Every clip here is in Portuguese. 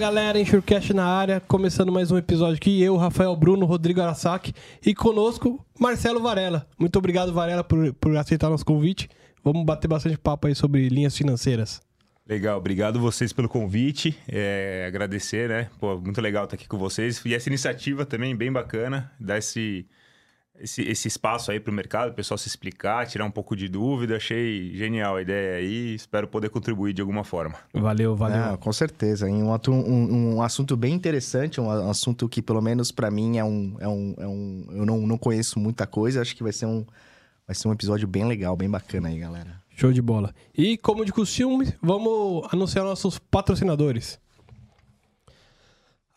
galera, Enxurcast na área, começando mais um episódio aqui, eu, Rafael Bruno, Rodrigo Arasaki e conosco Marcelo Varela. Muito obrigado, Varela, por, por aceitar nosso convite. Vamos bater bastante papo aí sobre linhas financeiras. Legal, obrigado vocês pelo convite, é, agradecer, né? Pô, muito legal estar aqui com vocês. E essa iniciativa também bem bacana, dar esse, esse, esse espaço aí para o mercado, o pessoal se explicar, tirar um pouco de dúvida. Achei genial a ideia aí, espero poder contribuir de alguma forma. Valeu, valeu. com certeza? Um, um, um, assunto bem interessante, um assunto que pelo menos para mim é um, é um, é um... Eu não, não conheço muita coisa, acho que vai ser um... Vai ser um episódio bem legal, bem bacana aí, galera. Show de bola. E como de costume, vamos anunciar nossos patrocinadores.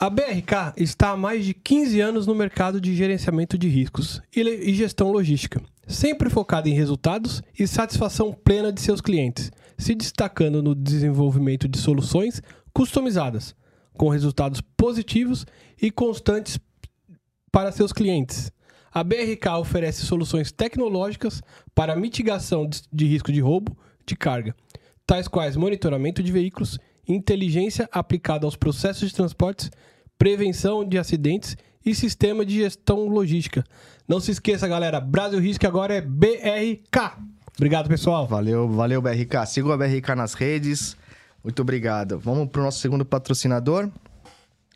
A BRK está há mais de 15 anos no mercado de gerenciamento de riscos e gestão logística, sempre focada em resultados e satisfação plena de seus clientes, se destacando no desenvolvimento de soluções customizadas, com resultados positivos e constantes para seus clientes. A BRK oferece soluções tecnológicas para mitigação de risco de roubo de carga, tais quais monitoramento de veículos, inteligência aplicada aos processos de transportes, prevenção de acidentes e sistema de gestão logística. Não se esqueça, galera, Brasil Risk agora é BRK. Obrigado, pessoal. Valeu, valeu, BRK. Siga a BRK nas redes. Muito obrigado. Vamos para o nosso segundo patrocinador,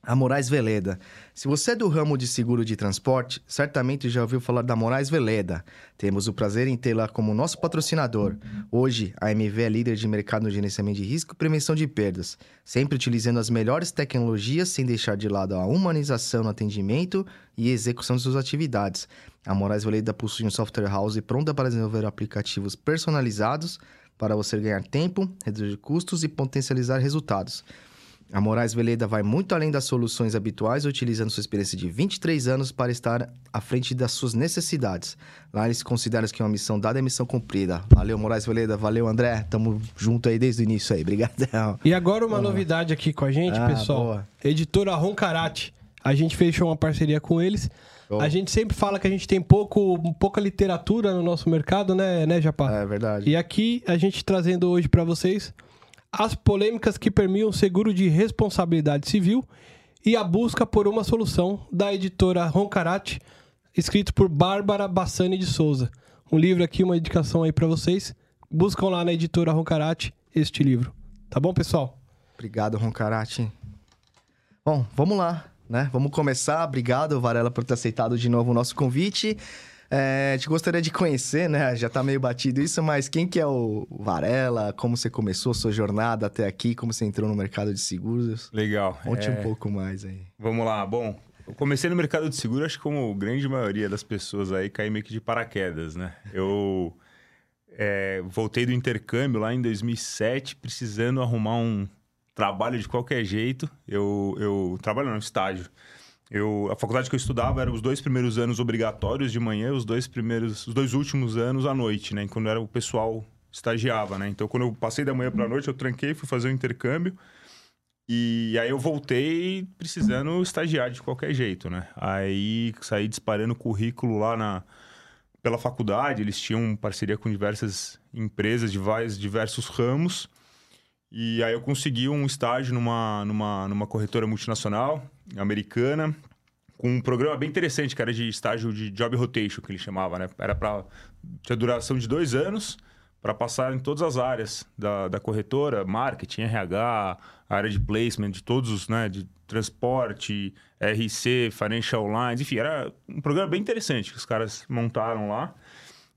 a Moraes Veleda. Se você é do ramo de seguro de transporte, certamente já ouviu falar da Moraes Veleda. Temos o prazer em tê-la como nosso patrocinador. Hoje, a MV é líder de mercado no gerenciamento de risco e prevenção de perdas, sempre utilizando as melhores tecnologias sem deixar de lado a humanização no atendimento e execução de suas atividades. A Moraes Veleda possui um software house pronta para desenvolver aplicativos personalizados para você ganhar tempo, reduzir custos e potencializar resultados. A Moraes Veleda vai muito além das soluções habituais, utilizando sua experiência de 23 anos para estar à frente das suas necessidades. Lá eles consideram que uma missão dada é missão cumprida. Valeu, Moraes Veleda. Valeu, André. Tamo junto aí desde o início aí. Obrigadão. E agora uma novidade aqui com a gente, ah, pessoal. Boa. Editora Roncarate. A gente fechou uma parceria com eles. Oh. A gente sempre fala que a gente tem pouco, pouca literatura no nosso mercado, né, né, Japá? É verdade. E aqui a gente trazendo hoje para vocês as polêmicas que permiam seguro de responsabilidade civil e a busca por uma solução da editora Roncarate, escrito por Bárbara Bassani de Souza. Um livro aqui, uma indicação aí para vocês. Buscam lá na editora Roncarate este livro. Tá bom, pessoal? Obrigado, Roncarate. Bom, vamos lá, né? Vamos começar. Obrigado, Varela, por ter aceitado de novo o nosso convite. É, a gente gostaria de conhecer, né? Já tá meio batido isso, mas quem que é o Varela? Como você começou sua jornada até aqui? Como você entrou no mercado de seguros? Legal. Conte é... um pouco mais aí. Vamos lá. Bom, eu comecei no mercado de seguros, acho que como grande maioria das pessoas aí, caí meio que de paraquedas, né? Eu é, voltei do intercâmbio lá em 2007, precisando arrumar um trabalho de qualquer jeito. Eu, eu trabalho no estágio. Eu, a faculdade que eu estudava eram os dois primeiros anos obrigatórios de manhã, os dois primeiros, os dois últimos anos à noite, né? Quando era o pessoal estagiava, né? Então, quando eu passei da manhã para a noite, eu tranquei, fui fazer o um intercâmbio. E aí eu voltei precisando estagiar de qualquer jeito, né? Aí saí disparando currículo lá na pela faculdade, eles tinham parceria com diversas empresas de vários diversos ramos. E aí eu consegui um estágio numa, numa, numa corretora multinacional americana, com um programa bem interessante, que era de estágio de job rotation, que ele chamava, né? Era para tinha duração de dois anos para passar em todas as áreas da, da corretora, marketing, RH, área de placement, de todos os, né? De transporte, RC, financial lines, enfim, era um programa bem interessante que os caras montaram lá.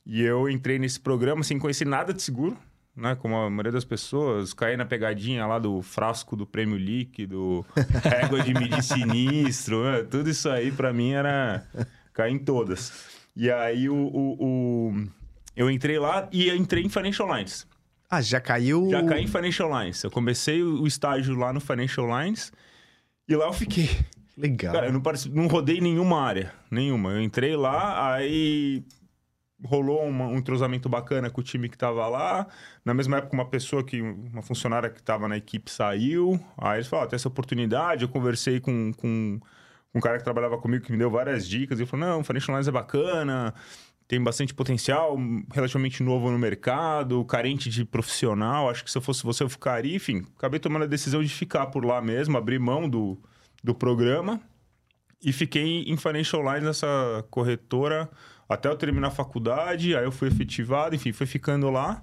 E eu entrei nesse programa sem conhecer nada de seguro, né? Como a maioria das pessoas, cair na pegadinha lá do frasco do prêmio líquido, régua de medir sinistro, né? tudo isso aí para mim era cair em todas. E aí o, o, o, eu entrei lá e entrei em Financial Lines. Ah, já caiu? Já caí em Financial Lines. Eu comecei o estágio lá no Financial Lines e lá eu fiquei. Legal. Cara, eu não, não rodei nenhuma área, nenhuma. Eu entrei lá, aí rolou uma, um entrosamento bacana com o time que estava lá. Na mesma época, uma pessoa que, uma funcionária que estava na equipe saiu. Aí eles falaram: tem essa oportunidade. Eu conversei com, com, um cara que trabalhava comigo que me deu várias dicas. E falou: não, Financial Lines é bacana, tem bastante potencial, relativamente novo no mercado, carente de profissional. Acho que se eu fosse você, eu ficaria. Enfim, acabei tomando a decisão de ficar por lá mesmo, abrir mão do, do programa e fiquei em Financial Lines nessa corretora até eu terminar a faculdade. Aí eu fui efetivado, enfim, fui ficando lá,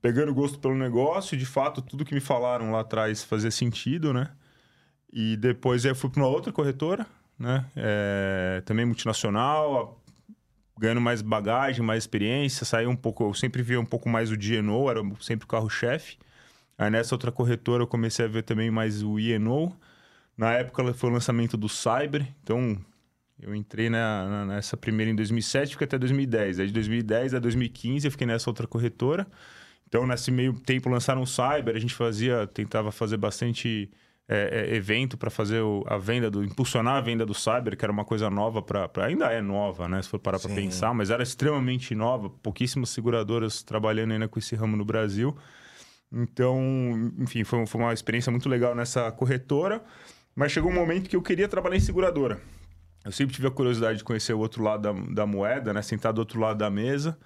pegando gosto pelo negócio. De fato, tudo que me falaram lá atrás fazia sentido, né? E depois eu fui para uma outra corretora, né? É, também multinacional, ganhando mais bagagem, mais experiência, saí um pouco, eu sempre via um pouco mais o DNO, era sempre o carro-chefe. Aí nessa outra corretora eu comecei a ver também mais o INO. Na época foi o lançamento do Cyber, então eu entrei na, nessa primeira em 2007, fiquei até 2010. Aí de 2010 a 2015 eu fiquei nessa outra corretora. Então nesse meio tempo lançaram o Cyber, a gente fazia, tentava fazer bastante é, é, evento para fazer o, a venda do impulsionar a venda do cyber que era uma coisa nova para ainda é nova né se for parar para pensar mas era extremamente nova pouquíssimas seguradoras trabalhando ainda com esse ramo no Brasil então enfim foi, foi uma experiência muito legal nessa corretora mas chegou um momento que eu queria trabalhar em seguradora eu sempre tive a curiosidade de conhecer o outro lado da, da moeda né sentar do outro lado da mesa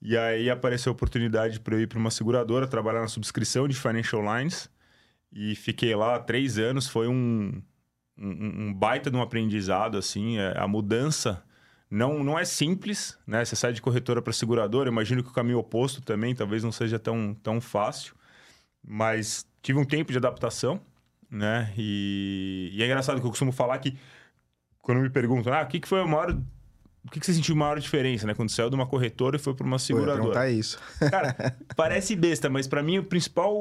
e aí apareceu a oportunidade para eu ir para uma seguradora trabalhar na subscrição de financial lines e fiquei lá três anos. Foi um, um, um baita de um aprendizado, assim. É, a mudança não, não é simples, né? Você sai de corretora para seguradora. Imagino que o caminho oposto também talvez não seja tão, tão fácil. Mas tive um tempo de adaptação, né? E, e é engraçado que eu costumo falar que quando me perguntam, ah, o que, que foi o maior o que, que você sentiu maior diferença, né? Quando saiu de uma corretora e foi para uma seguradora. Tá isso. Cara, parece besta, mas para mim o principal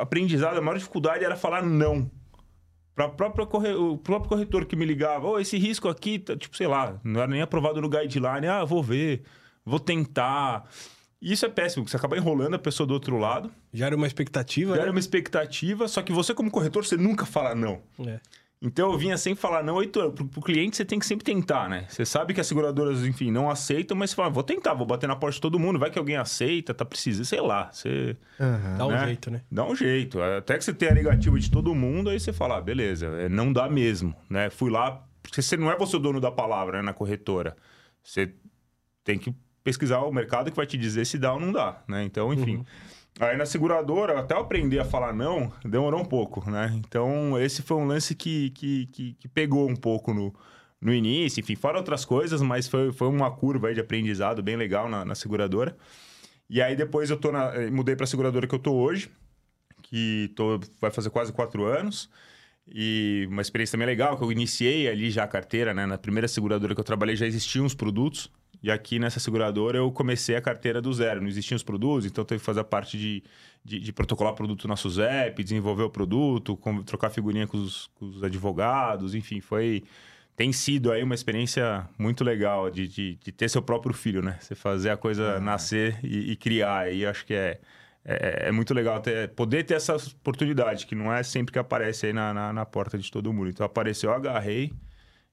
aprendizado, a maior dificuldade era falar não. Para o próprio corretor que me ligava, oh, esse risco aqui, tá, tipo, sei lá, não era nem aprovado no guideline. Ah, vou ver, vou tentar. Isso é péssimo, porque você acaba enrolando a pessoa do outro lado. Já era uma expectativa, Já né? era uma expectativa, só que você, como corretor, você nunca fala não. É. Então eu vinha sem falar não, Heitor, pro, pro cliente você tem que sempre tentar, né? Você sabe que as seguradoras, enfim, não aceitam, mas você fala, vou tentar, vou bater na porta de todo mundo, vai que alguém aceita, tá precisando, sei lá. Você, uhum. Dá um né? jeito, né? Dá um jeito. Até que você tenha a negativa de todo mundo, aí você fala, ah, beleza, é, não dá mesmo, né? Fui lá, porque você não é você o dono da palavra, né, na corretora. Você tem que pesquisar o mercado que vai te dizer se dá ou não dá, né? Então, enfim. Uhum. Aí na seguradora, até eu aprender a falar não, demorou um pouco, né? Então, esse foi um lance que, que, que, que pegou um pouco no, no início, enfim, fora outras coisas, mas foi, foi uma curva de aprendizado bem legal na, na seguradora. E aí depois eu tô na, eh, mudei para a seguradora que eu tô hoje, que tô, vai fazer quase quatro anos. E uma experiência também legal, que eu iniciei ali já a carteira, né? Na primeira seguradora que eu trabalhei já existiam os produtos. E aqui nessa seguradora eu comecei a carteira do zero. Não existiam os produtos, então teve que fazer a parte de, de, de protocolar produto na SUSEP, desenvolver o produto, com, trocar figurinha com os, com os, advogados, enfim, foi. Tem sido aí uma experiência muito legal de, de, de ter seu próprio filho, né? Você fazer a coisa ah. nascer e, e criar. E acho que é, é, é, muito legal ter, poder ter essa oportunidade, que não é sempre que aparece aí na, na, na porta de todo mundo. Então apareceu, eu agarrei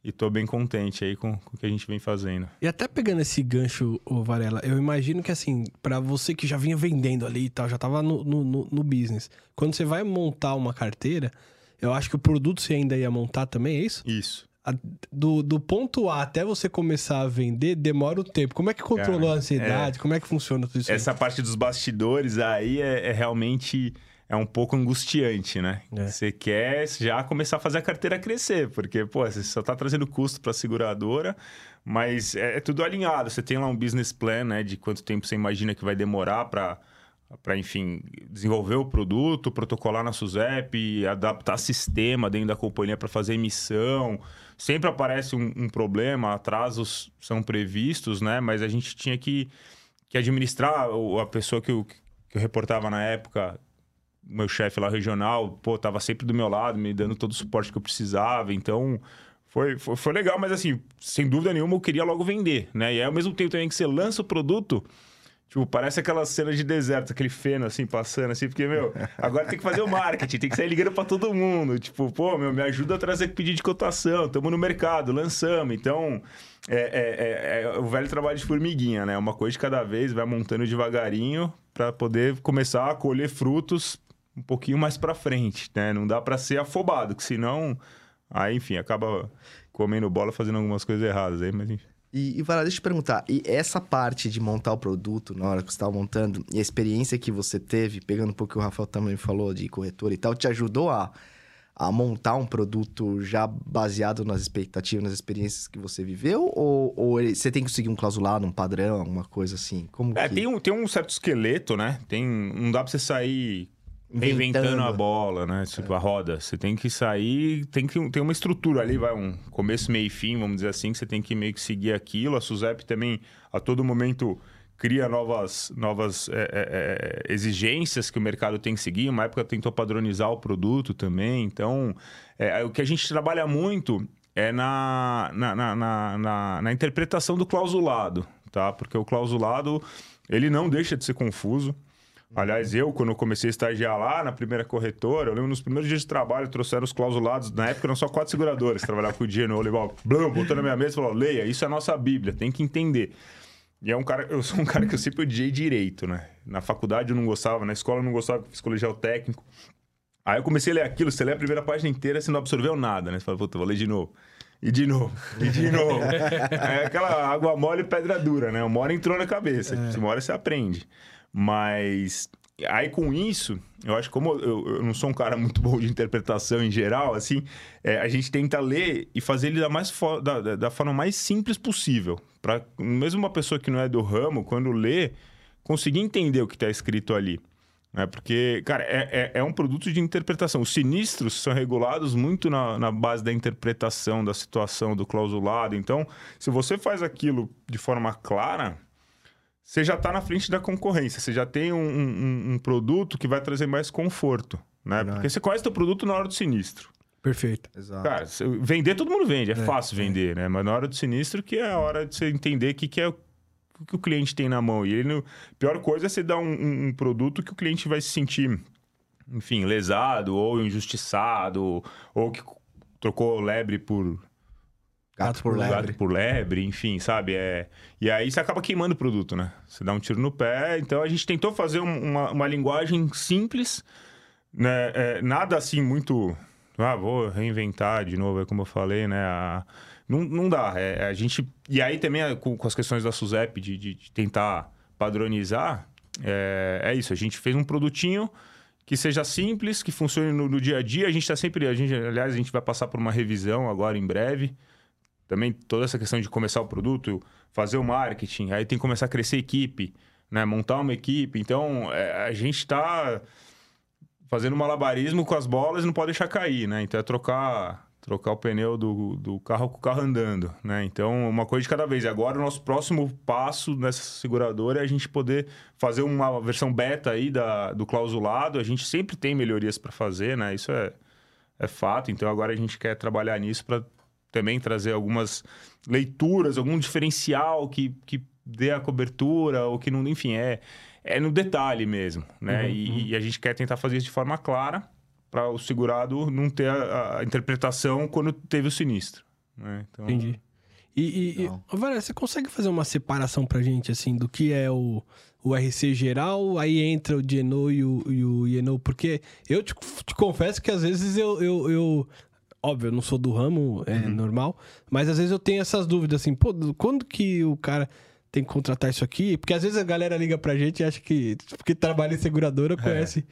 e tô bem contente aí com, com, o que a gente vem fazendo. E até pegando esse gancho, ô Varela, eu imagino que assim, para você que já vinha vendendo ali e tal, já tava no, no, no, business, quando você vai montar uma carteira, eu acho que o produto você ainda ia montar também, é isso? Isso. Do, do ponto A até você começar a vender, demora o tempo. Como é que controlou Cara, a ansiedade? É... Como é que funciona tudo isso? Essa aí? parte dos bastidores aí é, é realmente é um pouco angustiante, né? É. Você quer já começar a fazer a carteira crescer, porque, pô, você só está trazendo custo para a seguradora, mas é, é, tudo alinhado. Você tem lá um business plan, né? De quanto tempo você imagina que vai demorar para para enfim desenvolver o produto, protocolar na SUSEP, adaptar sistema dentro da companhia para fazer emissão. Sempre aparece um, um, problema, atrasos são previstos, né? Mas a gente tinha que, que administrar a pessoa que eu, que eu reportava na época meu chefe lá regional, pô, tava sempre do meu lado, me dando todo o suporte que eu precisava. Então, foi, foi, foi, legal, mas assim, sem dúvida nenhuma, eu queria logo vender, né? E aí, ao mesmo tempo também que você lança o produto, tipo, parece aquela cena de deserto, aquele feno, assim, passando, assim, porque, meu, agora tem que fazer o marketing, tem que sair ligando para todo mundo. Tipo, pô, meu, me ajuda a trazer pedido de cotação, estamos no mercado, lançamos. Então, é, é, é, é, o velho trabalho de formiguinha, né? Uma coisa de cada vez, vai montando devagarinho para poder começar a colher frutos um pouquinho mais para frente, né? Não dá para ser afobado, que senão, aí, enfim, acaba comendo bola, fazendo algumas coisas erradas aí, mas enfim. E, e Vara, deixa eu te perguntar, e essa parte de montar o produto na hora que você estava montando, e a experiência que você teve, pegando um pouco o que o Rafael também falou de corretor e tal, te ajudou a, a montar um produto já baseado nas expectativas, nas experiências que você viveu? Ou, ou você tem que seguir um clausulado, um padrão, alguma coisa assim? Como É, que... tem um, tem um certo esqueleto, né? Tem, não dá pra você sair reinventando Inventando. a bola, né? Tipo, a roda. Você tem que sair, tem que tem uma estrutura ali, vai um começo, meio e fim, vamos dizer assim, que você tem que meio que seguir aquilo. A Suzep também, a todo momento, cria novas, novas é, é, é, exigências que o mercado tem que seguir. Uma época tentou padronizar o produto também. Então, é, o que a gente trabalha muito é na, na, na, na, na- na interpretação do clausulado, tá? Porque o clausulado, ele não deixa de ser confuso. Aliás, eu, quando eu comecei a estagiar lá na primeira corretora, eu lembro nos primeiros dias de trabalho, trouxeram os clausulados. Na época eram só quatro seguradoras que trabalhavam com o dinheiro. Eu levava, blum, botou na minha mesa e falou: leia, isso é a nossa Bíblia, tem que entender. E é um cara, eu sou um cara que eu sempre odiei direito, né? Na faculdade eu não gostava, na escola eu não gostava, fiz colegial técnico. Aí eu comecei a ler aquilo, você lê a primeira página inteira, você não absorveu nada, né? Você fala, puta, vou ler de novo. E de novo, e de novo. é aquela água mole e pedra dura, né? Uma hora entrou na cabeça, uma hora você aprende. Mas aí com isso, eu acho que como eu, eu não sou um cara muito bom de interpretação em geral, assim, é, a gente tenta ler e fazer ele da, mais da- da forma mais simples possível. Para mesmo uma pessoa que não é do ramo, quando lê, conseguir entender o que está escrito ali. Né? Porque, cara, é, é, é um produto de interpretação. Os sinistros são regulados muito na, na base da interpretação da situação do clausulado. Então, se você faz aquilo de forma clara, você já está na frente da concorrência. Você já tem um, um- um produto que vai trazer mais conforto. Né? Verdade. Porque você conhece teu produto na hora do sinistro. Perfeito. Exato. Cara, vender todo mundo vende, é, fácil vender, né? Mas na hora do sinistro que é a hora de você entender o que, que é o o que o cliente tem na mão. E ele não... a pior coisa é você dar um, um- um produto que o cliente vai se sentir, enfim, lesado ou injustiçado, ou que trocou lebre por Gato por Gato lebre. gato por lebre, enfim, sabe? É... E aí você acaba queimando o produto, né? Você dá um tiro no pé. Então a gente tentou fazer um- uma, uma linguagem simples, né? É, nada assim muito. Ah, vou reinventar de novo, é como eu falei, né? A- Não, não dá. É, a gente. E aí também é, com, com as questões da SUSEP de, de- de tentar padronizar, é, é isso. A gente fez um produtinho que seja simples, que funcione no, no dia a dia. A gente está sempre. A gente, aliás, a gente vai passar por uma revisão agora em breve também toda essa questão de começar o produto, fazer o marketing, aí tem que começar a crescer a equipe, né? montar uma equipe. Então, é, a gente está fazendo malabarismo com as bolas e não pode deixar cair, né? Então, é trocar, trocar o pneu do, do carro com o carro andando, né? Então, uma coisa de cada vez. E agora, o nosso próximo passo nessa seguradora é a gente poder fazer uma versão beta aí da, do clausulado. A gente sempre tem melhorias para fazer, né? Isso é, é fato. Então, agora a gente quer trabalhar nisso para também trazer algumas leituras, algum diferencial que, que dê a cobertura, ou que não, enfim, é, é no detalhe mesmo, né? e, e a gente quer tentar fazer isso de forma clara para o segurado não ter a, a interpretação quando teve o sinistro. Né? Então, Entendi. E, e, e Valéria, você consegue fazer uma separação pra gente, assim, do que é o, o RC geral, aí entra o Geno e o, e o IENO? Porque eu te, te confesso que às vezes eu, eu, eu- Óbvio, eu não sou do ramo, é normal, mas às vezes eu tenho essas dúvidas, assim, pô, do- quando que o cara tem que contratar isso aqui? Porque às vezes a galera liga pra gente e acha que, porque trabalha em seguradora, conhece,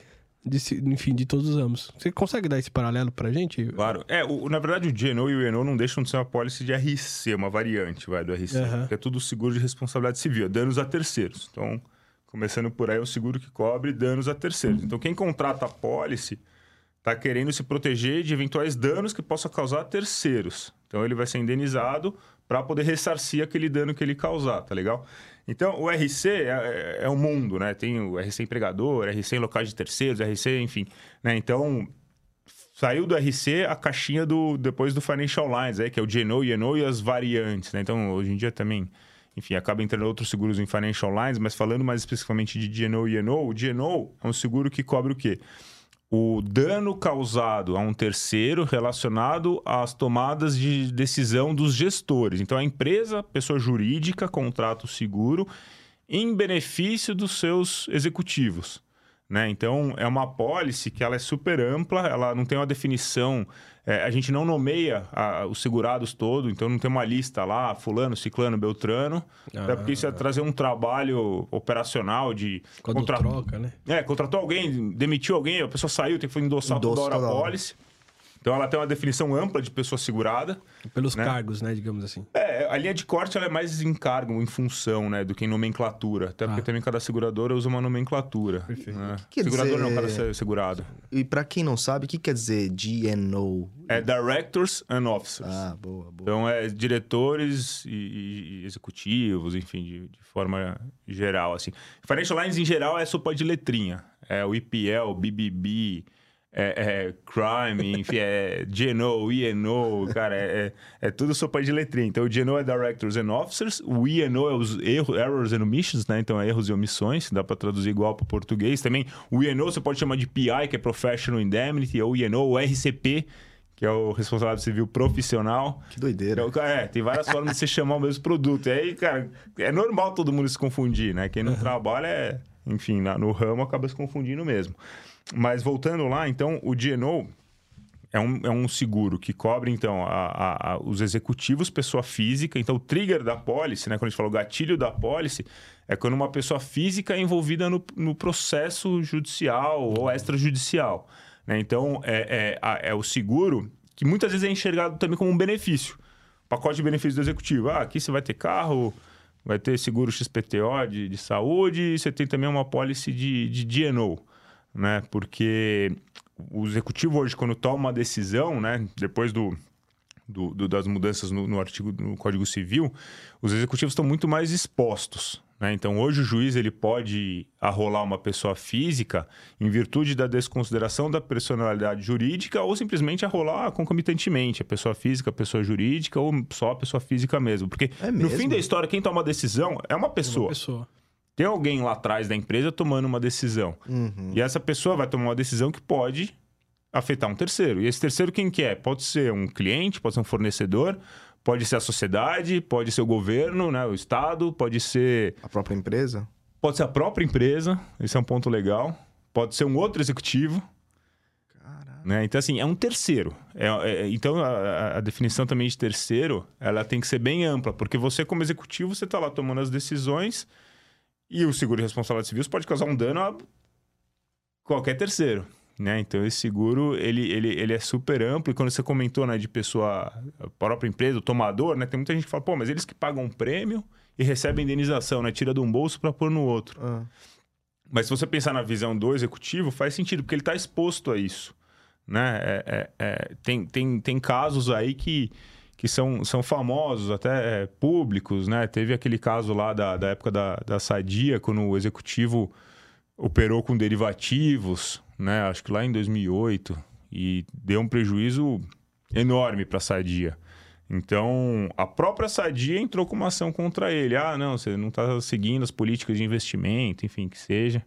de se- enfim, de todos os ramos. Você consegue dar esse paralelo pra gente? Claro. É, o- na verdade, o GNO e o ENO não deixam de ser uma pólice de RC, uma variante vai, do RC. Aham. Que é tudo seguro de responsabilidade civil, é danos a terceiros. Então, começando por aí, é um seguro que cobre danos a terceiros. Então, quem contrata a pólice está querendo se proteger de eventuais danos que possa causar a terceiros. Então, ele vai ser indenizado para poder ressarcir aquele dano que ele causar, tá legal? Então, o RC é, é, é um mundo, né? Tem o RC empregador, RC em locais de terceiros, RC, enfim. Né? Então, saiu do RC a caixinha do depois do Financial Lines, aí, que é o GNO, INO e as variantes. Né? Então, hoje em dia também, enfim, acaba entrando outros seguros em Financial Lines, mas falando mais especificamente de GNO e INO, o GNO é um seguro que cobre o quê? O dano causado a um terceiro relacionado às tomadas de decisão dos gestores. Então, a empresa, pessoa jurídica, contrata o seguro em benefício dos seus executivos. Né? Então, é uma apólice que ela é super ampla, ela não tem uma definição. é, a gente não nomeia a- os segurados todo, então não tem uma lista lá, fulano, ciclano, beltrano. Até porque isso ia trazer um trabalho operacional de... Quando contra- troca, né? É, contratou alguém, demitiu alguém, a pessoa saiu, tem que endossar Endosso toda hora a hora. Então, ela tem uma definição ampla de pessoa segurada. Pelos Né? cargos, né? Digamos assim. É, a linha de corte ela é mais em cargo, em função, né, do que em nomenclatura. Até porque Ah. também cada seguradora usa uma nomenclatura. Perfeito. né? Quer Segurador não, dizer- cada se- segurado. E pra quem não sabe, o que quer dizer GNO? É Directors and Officers. Ah, boa, boa. Então, é diretores e, e- e executivos, enfim, de, de forma geral, assim. Financial Lines, em geral, é sopa de letrinha. É o IPL, BBB, é, é Crime, enfim, é GNO, INO, cara, é, é, é tudo sopa de letrinha. Então, o GNO é Directors and Officers, o INO é os erros, Errors and Omissions, né? Então, é erros e omissões, dá para traduzir igual para português. Também, o INO você pode chamar de PI, que é Professional Indemnity, ou INO, o RCP, que é o responsável civil profissional. Que doideira. Então, é, tem várias formas de você chamar o mesmo produto. E aí, cara, é normal todo mundo se confundir, né? Quem não trabalha é, enfim, no ramo acaba se confundindo mesmo. Mas voltando lá, então, o GNO é um, é um seguro que cobre, então, a- a- os executivos, pessoa física. Então, o trigger da pólice, né? Quando a gente fala o gatilho da pólice, é quando uma pessoa física é envolvida no, no processo judicial ou extrajudicial. Né? Então, é, é, é o seguro que muitas vezes é enxergado também como um benefício. Pacote de benefícios do executivo. Ah, aqui você vai ter carro, vai ter seguro XPTO de, de saúde você tem também uma pólice de, de DNO, né? Porque o executivo hoje, quando toma uma decisão, né? Depois do, do- do- das mudanças no, no artigo do Código Civil, os executivos estão muito mais expostos. Né? Então, hoje o juiz ele pode arrolar uma pessoa física em virtude da desconsideração da personalidade jurídica ou simplesmente arrolar concomitantemente a pessoa física, a pessoa jurídica ou só a pessoa física mesmo. Porque É no mesmo? fim da história, quem toma a decisão é uma pessoa. Uma pessoa. Tem alguém lá atrás da empresa tomando uma decisão. Uhum. E essa pessoa vai tomar uma decisão que pode afetar um terceiro. E esse terceiro quem que é? Pode ser um cliente, pode ser um fornecedor, pode ser a sociedade, pode ser o governo, né, o estado, pode ser A própria empresa? pode ser a própria empresa. Esse é um ponto legal. Pode ser um outro executivo. Né? Então, assim, é um terceiro. É- é- então, a, a- a definição também de terceiro, ela tem que ser bem ampla, porque você, como executivo, você está lá tomando as decisões e o seguro de responsabilidade civil pode causar um dano a qualquer terceiro. Né? Então, esse seguro, ele, ele, ele é super amplo. E quando você comentou né, de pessoa, a própria empresa, o tomador, né? tem muita gente que fala, pô, mas eles que pagam um prêmio e recebem indenização, né? Tira de um bolso para pôr no outro. Ah, Mas se você pensar na visão do executivo, faz sentido, porque ele está exposto a isso. Né? É- é- é, tem, tem, tem casos aí que, que são, são famosos, até é, públicos. Né? Teve aquele caso lá da, da época da, da Sadia, quando o executivo operou com derivativos, né? acho que lá em 2008, e deu um prejuízo enorme para a Sadia. Então, a própria Sadia entrou com uma ação contra ele. Ah, não, você não está seguindo as políticas de investimento, enfim, que seja.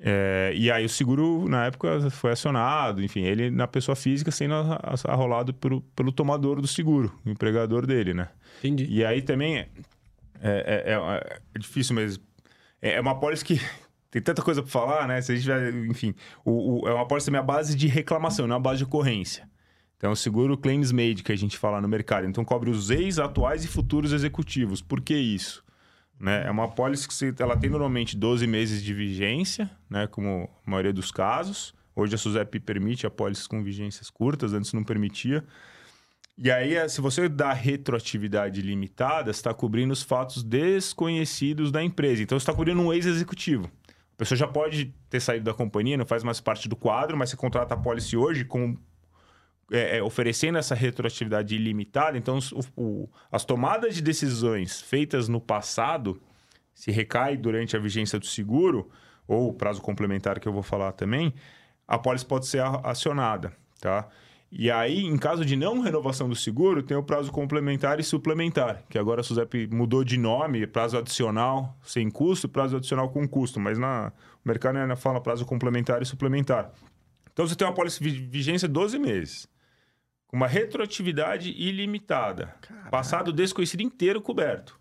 É, e aí o seguro, na época, foi acionado, enfim, ele na pessoa física sendo arrolado pelo, pelo tomador do seguro, o empregador dele, né? Entendi. E aí também é, é, é- é- é difícil, mas é, é uma pólice que tem tanta coisa para falar, né? Se a gente vai, enfim, o, o- é uma pólice também a base de reclamação, não a base de ocorrência. Então, o seguro claims made que a gente fala no mercado. Então, cobre os ex, atuais e futuros executivos. Por que isso? Né? É uma pólice que você- ela tem normalmente 12 meses de vigência, né? como a maioria dos casos. Hoje a SUSEP permite apólices com vigências curtas, antes não permitia. E aí, eh, se você dá retroatividade limitada, está cobrindo os fatos desconhecidos da empresa. Então, você está cobrindo um ex-executivo. A pessoa já pode ter saído da companhia, não faz mais parte do quadro, mas você contrata a pólice hoje com é, é, oferecendo essa retroatividade ilimitada, então o- o- as tomadas de decisões feitas no passado, se recai durante a vigência do seguro, ou o prazo complementar que eu vou falar também, a pólice pode ser acionada, tá? E aí, em caso de não renovação do seguro, tem o prazo complementar e suplementar, que agora a SUSEP mudou de nome, prazo adicional sem custo, prazo adicional com custo, mas na, o mercado ainda fala prazo complementar e suplementar. Então, você tem uma pólice de vigência 12 meses, com uma retroatividade ilimitada, passado desconhecido inteiro coberto.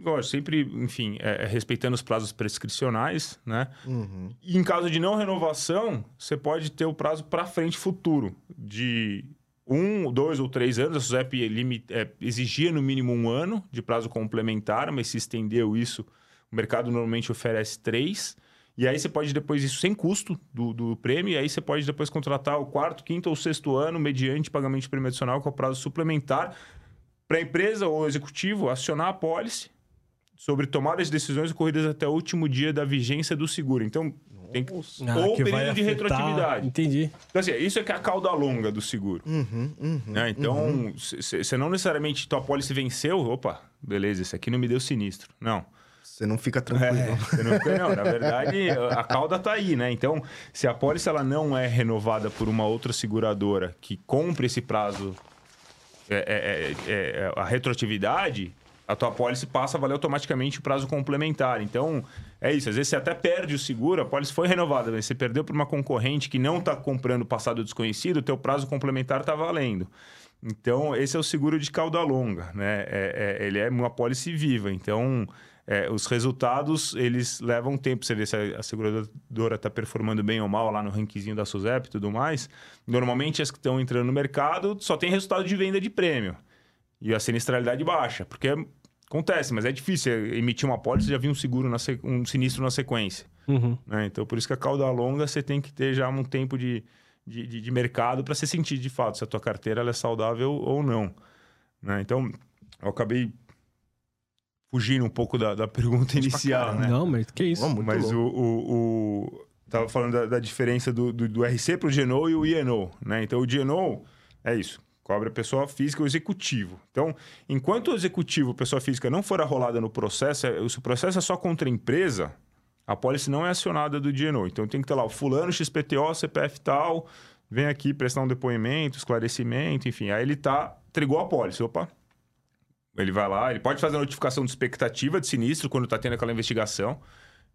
Lógico, sempre, enfim, é, é respeitando os prazos prescricionais, né? Uhum. E em caso de não renovação, você pode ter o prazo para frente futuro, de um, dois ou três anos. A SUSEP limit, é, exigia no mínimo um ano de prazo complementar, mas se estendeu isso, o mercado normalmente oferece três. E aí você pode depois, isso sem custo do, do prêmio, e aí você pode depois contratar o quarto, quinto ou sexto ano, mediante pagamento de prêmio adicional, com o prazo suplementar, para a empresa ou executivo acionar a pólice sobre tomada de decisões ocorridas até o último dia da vigência do seguro. Então, tem que... Ah, ou que período de retroatividade. Entendi. Então, assim, isso é que é a cauda longa do seguro. Uhum, uhum. né? Então, você não necessariamente tua pólice venceu, opa, beleza, esse aqui não me deu sinistro. Não. Você não fica tranquilo. É, você não, fica- não, na verdade, a cauda tá aí, né? Então, se a pólice ela não é renovada por uma outra seguradora que compre esse prazo, é, é, é, é, a retroatividade, a tua pólice passa a valer automaticamente o prazo complementar. Então, é isso. Às vezes você até perde o seguro, a pólice foi renovada, mas você perdeu por uma concorrente que não está comprando passado desconhecido, o teu prazo complementar está valendo. Então, esse é o seguro de cauda longa, né? É- é- ele é uma pólice viva. Então, é, os resultados, eles levam tempo. Você vê se a, a seguradora está performando bem ou mal lá no rankingzinho da SUSEP e tudo mais. Normalmente, as que estão entrando no mercado só tem resultado de venda de prêmio. E a sinistralidade baixa, porque acontece, mas é difícil emitir uma pólice e já vir um seguro, na se- um sinistro na sequência. Uhum. né? Então, por isso que a cauda longa, você tem que ter já um tempo de, de, de- de mercado para você sentir de fato se a tua carteira é saudável ou não. né? Então, eu acabei fugindo um pouco da, da pergunta inicial, né? Não, mas que isso? Mas o, o, o- Tava falando da, da diferença do, do, do RC para o GNO e o INO, né? Então, o GNO é isso. Cobre a pessoa física e o executivo. Então, enquanto o executivo, pessoa física, não for arrolada no processo, é- se o processo é só contra a empresa, a pólice não é acionada do GNO. Então, tem que ter lá o fulano, XPTO, CPF tal, vem aqui prestar um depoimento, esclarecimento, enfim. Aí ele tá, entregou a pólice. Opa, ele vai lá, ele pode fazer a notificação de expectativa de sinistro quando está tendo aquela investigação.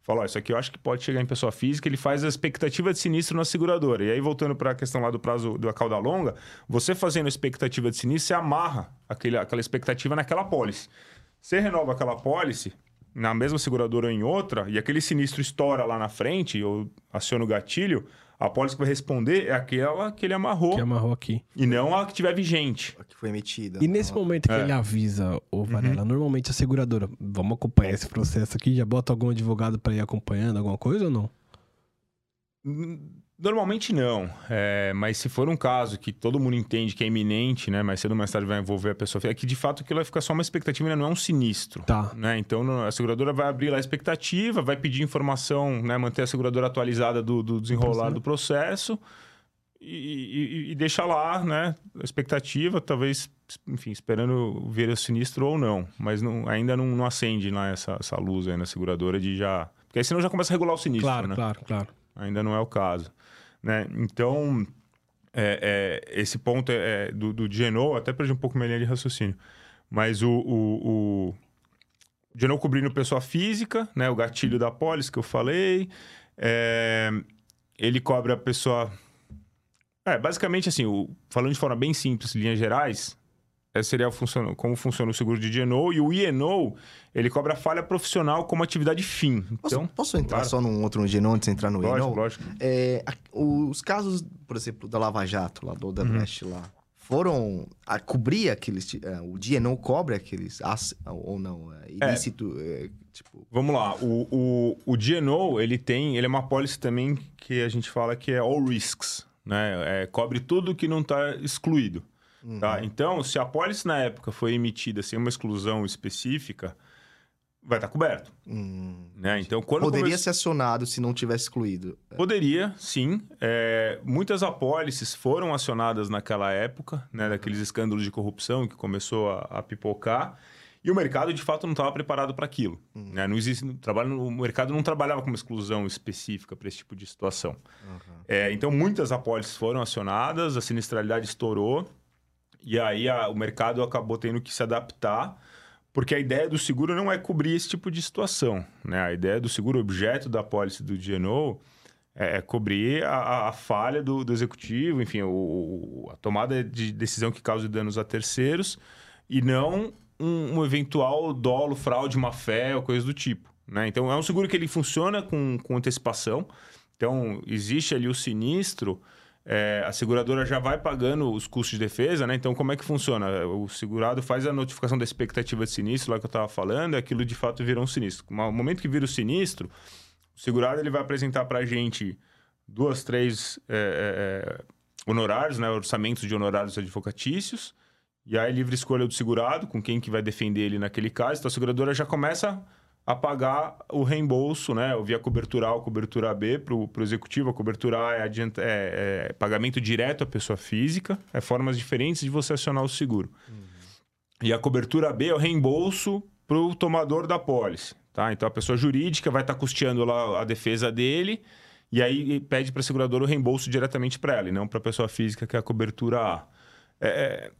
Fala, ó, isso aqui eu acho que pode chegar em pessoa física, ele faz a expectativa de sinistro na seguradora. E aí, voltando para a questão lá do prazo da cauda longa, você fazendo a expectativa de sinistro, você amarra aquele, aquela expectativa naquela pólice. Você renova aquela pólice na mesma seguradora ou em outra, e aquele sinistro estoura lá na frente, ou aciona o gatilho, a pólice que vai responder é aquela que ele amarrou, Que amarrou aqui. e não a que tiver vigente. Que foi emitida. E nesse momento que É. ele avisa, Uhum. o Varela, normalmente a seguradora, vamos acompanhar esse processo aqui, já bota algum advogado pra ir acompanhando alguma coisa ou não? Normalmente não, É, mas se for um caso que todo mundo entende que é iminente, né, mais cedo ou mais tarde vai envolver a pessoa, é que de fato aquilo vai ficar só uma expectativa, ainda não é um sinistro. Tá. Né? Então a seguradora vai abrir lá a expectativa, vai pedir informação, né, manter a seguradora atualizada do, do desenrolar do processo e, e, e deixa lá né, a expectativa, talvez, enfim, esperando ver o sinistro ou não, mas não- ainda não, não acende lá essa, essa luz aí na seguradora de já. Porque aí senão já começa a regular o sinistro. Claro, né? claro, claro. ainda não é o caso. Né? Então, é, é, esse ponto é, é do, do GNO, até perdi um pouco minha linha de raciocínio, mas o, o, o GNO cobrindo pessoa física, né? o gatilho da pólice que eu falei, é, ele cobre a pessoa... É, basicamente assim, o- falando de forma bem simples, linhas gerais, seria o funciona, como funciona o seguro de GNO, e o INO, ele cobra a falha profissional como atividade fim. Posso, Então, posso entrar claro. só num outro genoma antes de entrar no lógico, Eno? lógico. É, os casos, por exemplo, da Lava Jato, lá do Odebrecht lá, foram a cobrir aqueles... é, o DNO cobre aqueles... ou não, é, ilícito, é, tipo... Vamos lá, o, o, o ele tem, ele é uma pólice também que a gente fala que é all risks, né? É, cobre tudo que não está excluído, tá? Então, se a pólice na época foi emitida sem uma exclusão específica, vai estar coberto, hum, né? Então, quando poderia ser acionado se não tivesse excluído. Poderia, sim. É, muitas apólices foram acionadas naquela época, né, daqueles escândalos de corrupção que começou a, a pipocar, e o mercado de fato não estava preparado para aquilo. Né? Não existe, o trabalho, o mercado não trabalhava com uma exclusão específica para esse tipo de situação. É, então muitas apólices foram acionadas, a sinistralidade estourou, e aí a- o mercado acabou tendo que se adaptar. Porque a ideia do seguro não é cobrir esse tipo de situação. Né? A ideia do seguro, objeto da apólice do GNO, é, é cobrir a, a- falha do, do executivo, enfim, o- a tomada de decisão que cause danos a terceiros, e não um, um eventual dolo, fraude, má fé ou coisa do tipo. Né? Então, é um seguro que ele funciona com, com antecipação. Então, existe ali o sinistro, é, a seguradora já vai pagando os custos de defesa, né? Então, como é que funciona? O segurado faz a notificação da expectativa de sinistro, lá que eu estava falando, e aquilo de fato vira um sinistro. No momento que vira o sinistro, o segurado ele vai apresentar para a gente duas, três é, é, é, honorários, né? Orçamentos de honorários advocatícios, e aí livre escolha do segurado, com quem que vai defender ele naquele caso. Então, a seguradora já começa pagar o reembolso, né? Via cobertura A ou cobertura B para o executivo. A cobertura A é, adianta, é, é, pagamento direto à pessoa física, é formas diferentes de você acionar o seguro. Uhum. E a cobertura B é o reembolso para o tomador da pólice. Tá? Então a pessoa jurídica vai estar tá custeando lá a defesa dele e aí pede para a seguradora o reembolso diretamente para ela, e não para a pessoa física, que é a cobertura A. É,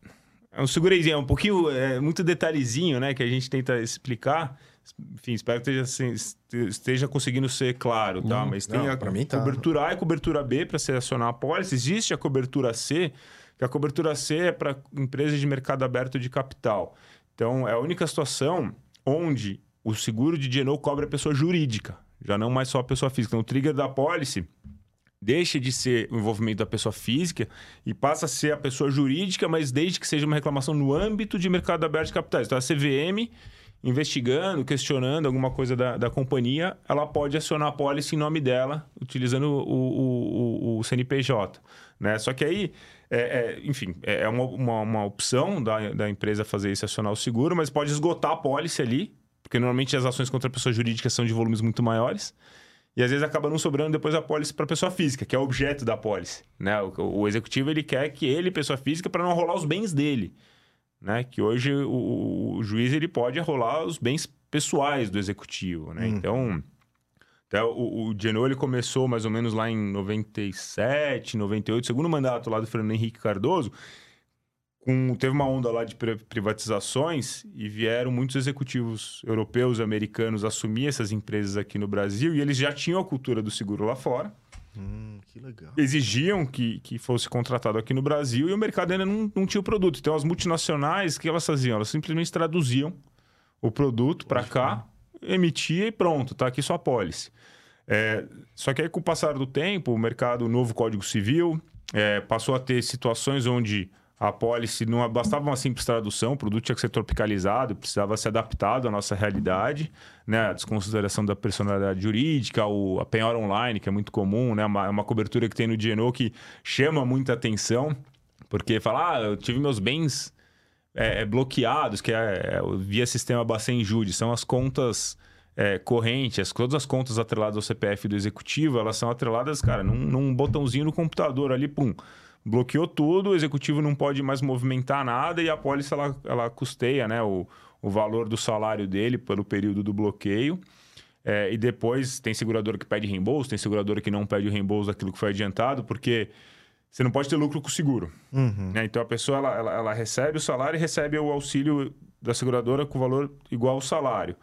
é, um segureizinho, é um pouquinho, é muito detalhezinho, né, que a gente tenta explicar. Enfim, espero que esteja, esteja conseguindo ser claro, tá? Hum, Mas tem não, a mim tá. cobertura A e cobertura B para selecionar a pólice. Existe a cobertura C, que a cobertura C é para empresas de mercado aberto de capital. Então, é a única situação onde o seguro de Genoa cobre a pessoa jurídica, já não mais só a pessoa física. Então, o trigger da pólice deixa de ser o envolvimento da pessoa física e passa a ser a pessoa jurídica, mas desde que seja uma reclamação no âmbito de mercado aberto de capitais. Então, a CVM investigando, questionando alguma coisa da, da companhia, ela pode acionar a pólice em nome dela, utilizando o, o, o, o CNPJ. Né? Só que aí, é, é, enfim, é, é uma, uma, uma, opção da, da empresa fazer isso, acionar o seguro, mas pode esgotar a pólice ali, porque normalmente as ações contra a pessoa jurídica são de volumes muito maiores. E às vezes acaba não sobrando depois a pólice para a pessoa física, que é o objeto da pólice. Né? O, o executivo ele quer que ele, pessoa física, para não rolar os bens dele né? Que hoje o, o, juiz ele pode rolar os bens pessoais do executivo, né? Hum. Então, até o, o Genoa ele começou mais ou menos lá em 97, 98, segundo mandato lá do Fernando Henrique Cardoso, com, teve uma onda lá de privatizações e vieram muitos executivos europeus, americanos assumir essas empresas aqui no Brasil e eles já tinham a cultura do seguro lá fora. Hum, que legal. Exigiam que, que fosse contratado aqui no Brasil e o mercado ainda não, não tinha o produto. Então, as multinacionais, o que elas faziam? Elas simplesmente traduziam o produto para cá, emitia e pronto, tá aqui sua pólice. É, só que aí, com o passar do tempo, o mercado, o novo Código Civil, é, passou a ter situações onde a policy não bastava uma simples tradução, o produto tinha que ser tropicalizado, precisava ser adaptado à nossa realidade, né? A desconsideração da personalidade jurídica, o, a penhora online, que é muito comum, né? Uma, uma cobertura que tem no DNO que chama muita atenção, porque fala, ah, eu tive meus bens é, é bloqueados, que é, é, via sistema Bacen Jude, são as contas é, correntes, todas as contas atreladas ao CPF do executivo, elas são atreladas, cara, num, num botãozinho no computador ali, pum bloqueou tudo, o executivo não pode mais movimentar nada e a pólice ela, ela custeia né, o, o valor do salário dele pelo período do bloqueio. É, e depois tem seguradora que pede reembolso, tem seguradora que não pede o reembolso daquilo que foi adiantado, porque você não pode ter lucro com o seguro. Uhum. Né? Então a pessoa ela, ela, ela, recebe o salário e recebe o auxílio da seguradora com valor igual ao salário.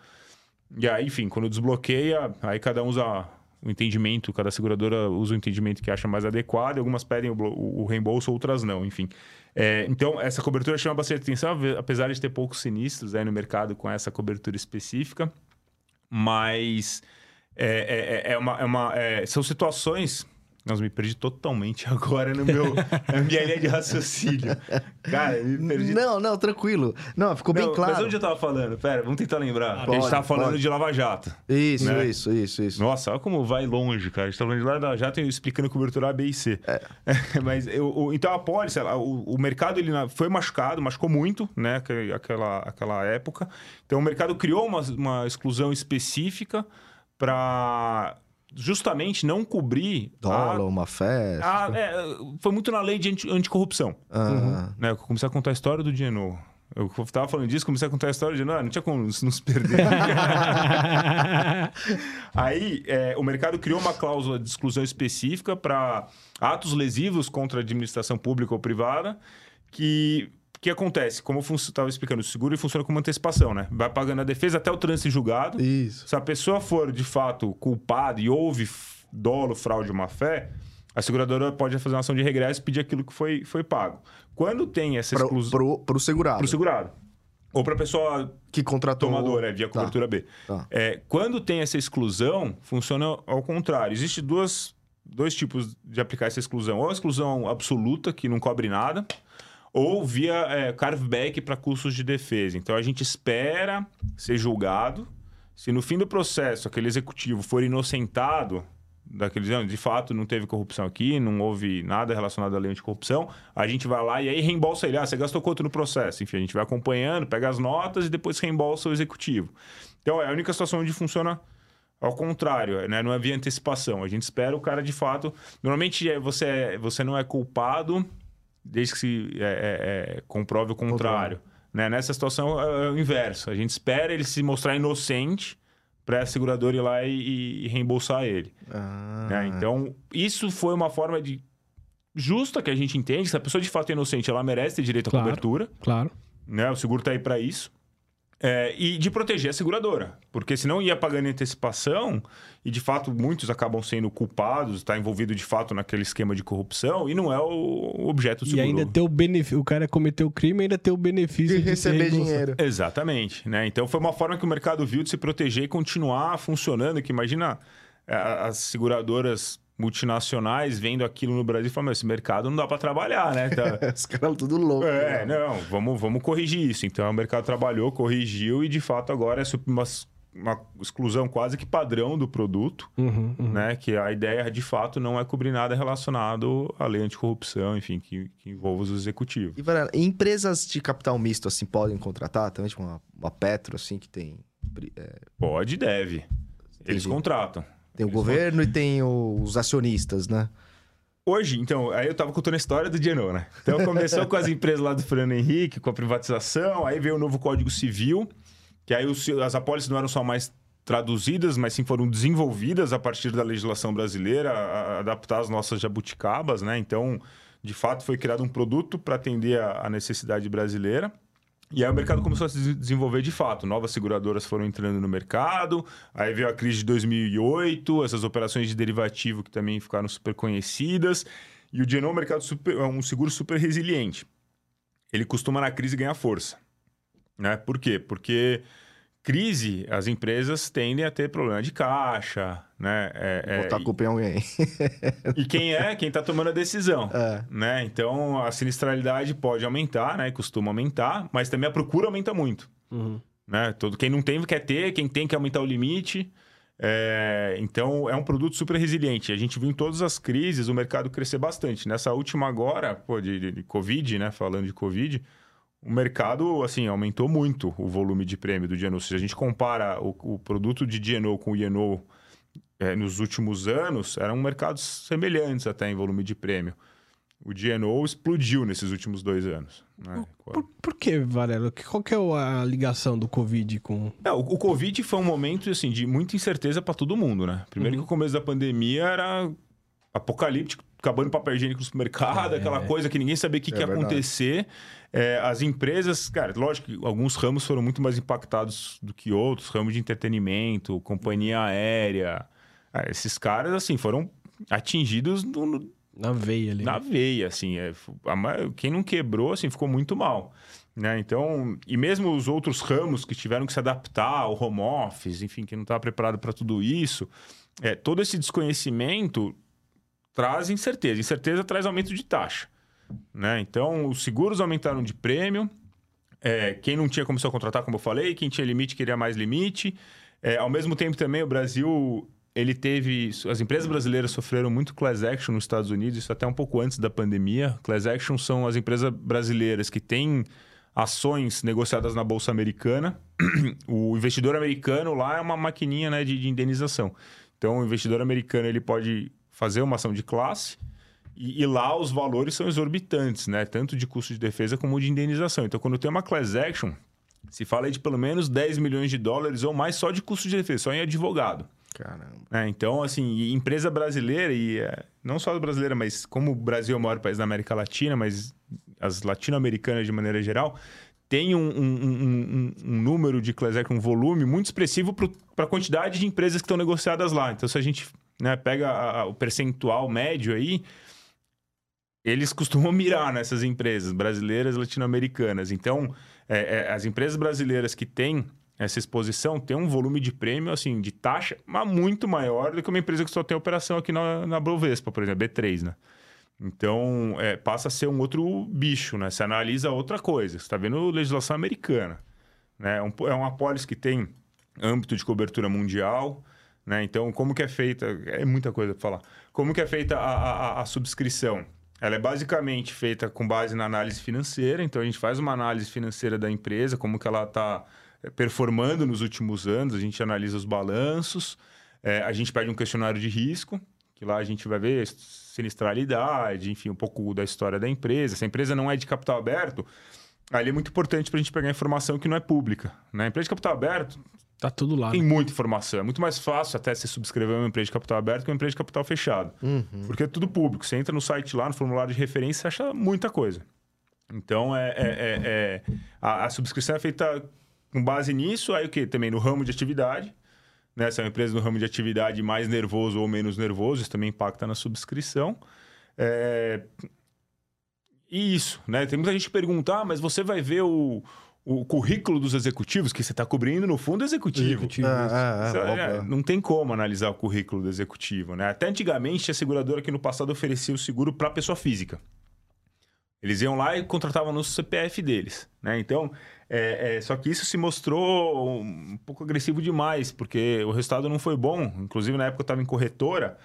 E aí, enfim, quando desbloqueia, aí cada um usa o entendimento, cada seguradora usa o entendimento que acha mais adequado, algumas pedem o, o, reembolso, outras não, enfim. É, então, essa cobertura chama bastante atenção, apesar de ter poucos sinistros aí no mercado com essa cobertura específica, mas é, é, é uma, é uma é, são situações nossa, me perdi totalmente agora no meu, na minha linha de raciocínio. Cara, me perdi. Não, não, tranquilo. Não, ficou não, bem claro. Mas onde eu tava falando? Pera, vamos tentar lembrar. Pode, a gente tava falando pode. de Lava Jato. Isso, né? isso, isso, isso. Nossa, olha como vai longe, cara. A gente tá falando de Lava Jato e explicando cobertura A, B e C. É. mas eu, então a pólice, o, o mercado ele foi machucado, machucou muito, né? Aquela, aquela época. Então o mercado criou uma, uma exclusão específica para justamente não cobrir. Dólar, a, uma festa. A, é, foi muito na lei de anti, anticorrupção. Uhum. Né? Eu comecei a contar a história do Genoa. Eu tava falando disso, comecei a contar a história de não, não tinha como não se perder. Aí, é, o mercado criou uma cláusula de exclusão específica para atos lesivos contra a administração pública ou privada que o que acontece? Como eu estava explicando, o seguro funciona como antecipação, né? Vai pagando a defesa até o trânsito julgado. Isso. Se a pessoa for, de fato, culpada e houve dolo, fraude ou má-fé, a seguradora pode fazer uma ação de regresso e pedir aquilo que foi, foi pago. Quando tem essa exclusão... Para o segurado. Para o segurado. Ou para pessoa Que contratou... tomadora, é, via Tá. cobertura B. Tá. É, quando tem essa exclusão, funciona ao contrário. Existem duas, dois tipos de aplicar essa exclusão. Ou a exclusão absoluta, que não cobre nada, ou via é, carveback para custos de defesa. Então a gente espera ser julgado. Se no fim do processo aquele executivo for inocentado daqueles de fato não teve corrupção aqui, não houve nada relacionado à lei anticorrupção, a gente vai lá e aí reembolsa ele. Ah, você gastou quanto no processo? Enfim, a gente vai acompanhando, pega as notas e depois reembolsa o executivo. Então é a única situação onde funciona ao contrário, né? não é via antecipação. A gente espera o cara de fato. Normalmente é- você, é- você não é culpado desde que se é, é, é, comprove o contrário. Né? Nessa situação é, é o inverso. A gente espera ele se mostrar inocente para a seguradora ir lá e, e reembolsar ele. Ah, né? Então, isso foi uma forma de justa que a gente entende. Se a pessoa de fato é inocente, ela merece ter direito à Claro. cobertura. Claro. Né? O seguro está aí para isso. É, e de proteger a seguradora. Porque senão ia pagando em antecipação, e de fato muitos acabam sendo culpados, está envolvido de fato naquele esquema de corrupção, e não é o objeto do E seguro. ainda ter o benefício. O cara cometeu o crime e ainda ter o benefício de de receber dinheiro. Exatamente, né? Então foi uma forma que o mercado viu de se proteger e continuar funcionando. Que imagina é, as seguradoras multinacionais vendo aquilo no Brasil e falando: "Meu, esse mercado não dá para trabalhar, né? Tá- Os caras tudo louco. É, né? não, vamos, vamos corrigir isso. Então o mercado trabalhou, corrigiu e de fato agora é uma, uma exclusão quase que padrão do produto, Uhum, uhum. né? Que a ideia de fato não é cobrir nada relacionado à lei anticorrupção, enfim, que, que envolva os executivos. E, Varela, empresas de capital misto, assim, podem contratar também? Tipo, uma, uma Petro, assim, que tem... é, Pode e deve. Eles Entendi. contratam. Tem o Eles governo e tem os acionistas, né? Hoje, então, aí eu tava contando a história do Genoa, né? Então começou com as empresas lá do Fernando Henrique, com a privatização, aí veio o novo Código Civil, que aí os- as apólices não eram só mais traduzidas, mas sim foram desenvolvidas a partir da legislação brasileira, a- a adaptar as nossas jabuticabas, né? Então, de fato, foi criado um produto para atender a, a necessidade brasileira. E aí o mercado começou a se des- desenvolver de fato. Novas seguradoras foram entrando no mercado. Aí veio a crise de 2008, essas operações de derivativo que também ficaram super conhecidas. E o Genoa é um mercado super, é um seguro super resiliente. Ele costuma na crise ganhar força. Né? Por quê? Porque crise, as empresas tendem a ter problema de caixa, né? É, é, Botar a culpa em alguém. e quem é? Quem está tomando a decisão. É. Né? Então, a sinistralidade pode aumentar, né? Costuma aumentar, mas também a procura aumenta muito. Uhum. Né? Todo, quem não tem quer ter, quem tem quer aumentar o limite. É, então, é um produto super resiliente. A gente viu em todas as crises o mercado crescer bastante. Nessa última agora, pô, de, de- de Covid, né? Falando de Covid, o mercado, assim, aumentou muito o volume de prêmio do Geno. Se a gente compara o, o produto de Geno com o Ieno é, nos últimos anos, eram mercados semelhantes até em volume de prêmio. O Geno explodiu nesses últimos dois anos. Né? Por, por que, Varela? Qual que é a ligação do Covid com. É, o, o Covid foi um momento assim, de muita incerteza para todo mundo, né? Primeiro que o começo da pandemia era apocalíptico, acabando papel higiênico no supermercado, É. aquela coisa que ninguém sabia o que, É que ia verdade. acontecer. É, as empresas, cara, lógico que alguns ramos foram muito mais impactados do que outros, ramo de entretenimento, companhia aérea. Ah, esses caras, assim, foram atingidos no- no, Na veia ali. na veia, assim. É, a quem não quebrou, assim, ficou muito mal. Né? Então, e mesmo os outros ramos que tiveram que se adaptar ao home office, enfim, que não estava preparado para tudo isso, é, todo esse desconhecimento traz incerteza. Incerteza traz aumento de taxa. Né? Então, os seguros aumentaram de prêmio. É, quem não tinha começou a contratar, como eu falei, quem tinha limite queria mais limite. É, ao mesmo tempo também o Brasil ele teve as empresas brasileiras sofreram muito class action nos Estados Unidos, isso até um pouco antes da pandemia. Class action são as empresas brasileiras que têm ações negociadas na bolsa americana. o investidor americano lá é uma maquininha né, de, de indenização. Então o investidor americano ele pode fazer uma ação de classe e, e lá os valores são exorbitantes, né? Tanto de custo de defesa como de indenização. Então, quando tem uma class action, se fala de pelo menos 10 milhões de dólares ou mais só de custo de defesa, só em advogado. Caramba. né? Então, assim, empresa brasileira, e é, não só brasileira, mas como o Brasil é o maior país da América Latina, mas as latino-americanas de maneira geral, tem um, um- um- um- um número de class action, um volume muito expressivo para a quantidade de empresas que estão negociadas lá. Então, se a gente né, pega a- a- o percentual médio aí, eles costumam mirar nessas empresas brasileiras latino-americanas. Então, é, é, as empresas brasileiras que têm essa exposição têm um volume de prêmio, assim, de taxa, mas muito maior do que uma empresa que só tem operação aqui na, na Bovespa, por exemplo, B3, né? Então, é, passa a ser um outro bicho, né? Você analisa outra coisa. Você está vendo legislação americana. Né? É, um, é uma apólice que tem âmbito de cobertura mundial, né? Então, como que é feita... É muita coisa para falar. Como que é feita a, a, a subscrição? Ela é basicamente feita com base na análise financeira. Então, a gente faz uma análise financeira da empresa, como que ela está é, performando nos últimos anos. A gente analisa os balanços. É, a gente pede um questionário de risco, que lá a gente vai ver sinistralidade, enfim, um pouco da história da empresa. Se a empresa não é de capital aberto, ali é muito importante para a gente pegar informação que não é pública. Né? empresa de capital aberto, Tá tudo lá. Tem né? muita informação. É muito mais fácil até se subscrever uma empresa de capital aberto que uma empresa de capital fechado. Uhum. Porque é tudo público. Você entra no site lá, no formulário de referência, você acha muita coisa. Então, é, é, é, é a, a, subscrição é feita com base nisso. Aí o que? Também no ramo de atividade. Né? Se é uma empresa no ramo de atividade mais nervoso ou menos nervoso, isso também impacta na subscrição. É... E isso, né? Tem muita gente que pergunta, ah, mas você vai ver o, o currículo dos executivos que você está cobrindo no fundo executivo. executivo ah, ah, é, não tem como analisar o currículo do executivo, né? Até antigamente a seguradora que no passado oferecia o seguro para pessoa física. Eles iam lá e contratavam no CPF deles, né? Então, é, é, só que isso se mostrou um pouco agressivo demais, porque o resultado não foi bom. Inclusive, na época eu estava em corretora,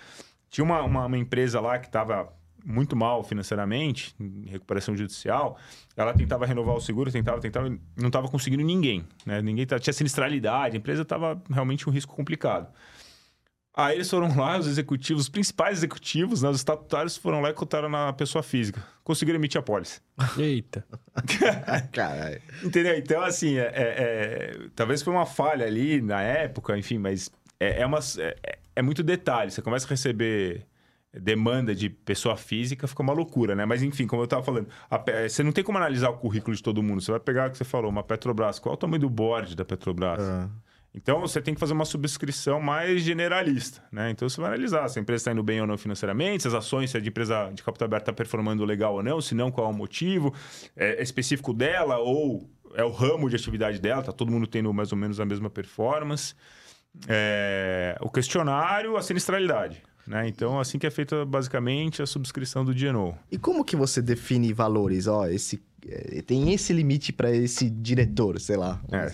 tinha uma, uma, uma empresa lá que estava muito mal financeiramente, em recuperação judicial, ela tentava renovar o seguro, tentava, tentava, não estava conseguindo ninguém, né? Ninguém tinha sinistralidade, a empresa estava realmente um risco complicado. Aí eles foram lá, os executivos, os principais executivos, né, os estatutários foram lá e cotaram na pessoa física. Conseguiram emitir a pólice. Eita. Caralho. Entendeu? Então, assim, é, é, é, talvez foi uma falha ali na época, enfim, mas é, é uma, é, é muito detalhe. Você começa a receber demanda de pessoa física, fica uma loucura, né? Mas enfim, como eu estava falando, a, você não tem como analisar o currículo de todo mundo. Você vai pegar o que você falou, uma Petrobras. Qual é o tamanho do board da Petrobras? É. Então você tem que fazer uma subscrição mais generalista, né? Então você vai analisar se a empresa está indo bem ou não financeiramente, se as ações, se a empresa de capital aberto está performando legal ou não, se não, qual é o motivo, é, é específico dela ou é o ramo de atividade dela, tá todo mundo tendo mais ou menos a mesma performance. É, o questionário, a sinistralidade. Né? Então, assim que é feita basicamente a subscrição do DNO. E como que você define valores? Ó, esse é, tem esse limite para esse diretor, sei lá. É,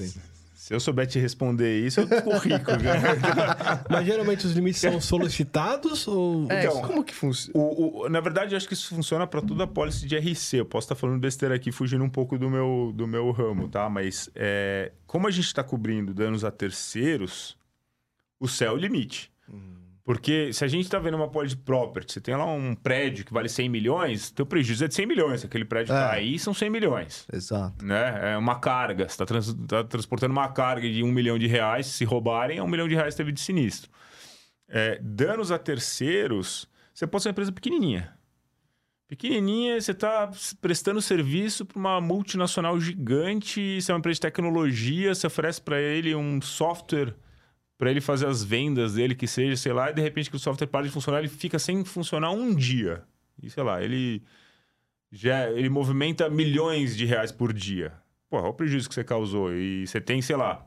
se eu souber te responder isso, eu fico rico. Mas geralmente os limites são solicitados ou. É, então, como que funciona? Na verdade, eu acho que isso funciona para toda a pólice de RC. Eu posso estar falando besteira aqui, fugindo um pouco do meu, do meu ramo, tá? Mas é, como a gente está cobrindo danos a terceiros, o céu é o limite. Hum. Porque se a gente está vendo uma de property, você tem lá um prédio que vale 100 milhões, teu prejuízo é de 100 milhões. Aquele prédio é. cair, são 100 milhões. Exato. Né? É uma carga. Você está trans, tá transportando uma carga de um milhão de reais. Se roubarem, é um milhão de reais teve de sinistro. É, danos a terceiros, você pode ser uma empresa pequenininha. Pequenininha, você está prestando serviço para uma multinacional gigante, você é uma empresa de tecnologia, você oferece para ele um software para ele fazer as vendas dele, que seja, sei lá, e de repente que o software para de funcionar, ele fica sem funcionar um dia. E sei lá, ele já ele movimenta milhões de reais por dia. Pô, olha o prejuízo que você causou. E você tem, sei lá,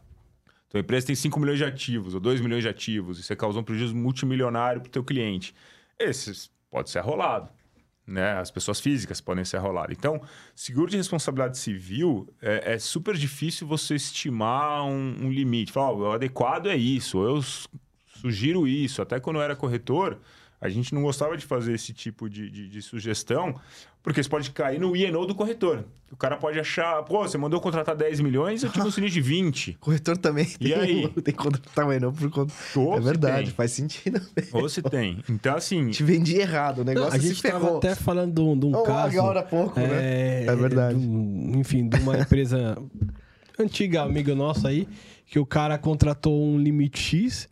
tua empresa tem 5 milhões de ativos ou 2 milhões de ativos, e você causou um prejuízo multimilionário para o teu cliente. Esse pode ser arrolado né? As pessoas físicas podem ser arroladas. Então, seguro de responsabilidade civil é, é super difícil você estimar um, um limite. Falar, oh, o adequado é isso, eu sugiro isso. Até quando eu era corretor, a gente não gostava de fazer esse tipo de, de, de sugestão, porque você pode cair no INO do corretor. O cara pode achar, pô, você mandou contratar 10 milhões, eu tive um sinistro de 20. corretor também e tem, aí? tem que contratar o INO por conta. é verdade, faz sentido. Ou se tem. Então, assim. Te vendi errado, o negócio não, A gente estava até falando de um, de um oh, caso. Agora há pouco, né? é, né? É verdade. Um, enfim, de uma empresa antiga, amiga nossa aí, que o cara contratou um limite X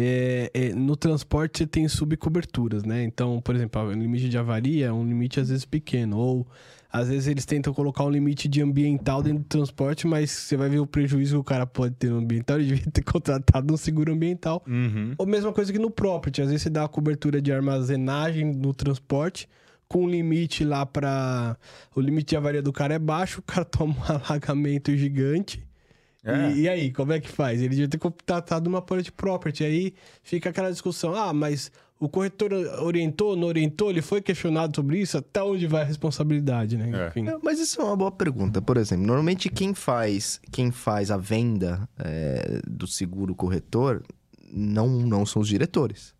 é, é, no transporte você tem subcoberturas, né? Então, por exemplo, o limite de avaria é um limite às vezes pequeno. Ou às vezes eles tentam colocar um limite de ambiental dentro do transporte, mas você vai ver o prejuízo que o cara pode ter no ambiental. Ele devia ter contratado um seguro ambiental. Uhum. Ou mesma coisa que no property. Às vezes você dá a cobertura de armazenagem no transporte com o limite lá pra. O limite de avaria do cara é baixo, o cara toma um alagamento gigante. É. E, e aí, como é que faz? Ele devia ter contratado uma policy property. Aí fica aquela discussão: ah, mas o corretor orientou, não orientou? Ele foi questionado sobre isso? Até onde vai a responsabilidade, né? É. Enfim. É, Mas isso é uma boa pergunta. Por exemplo, normalmente quem faz, quem faz a venda é, do seguro corretor não, não são os diretores.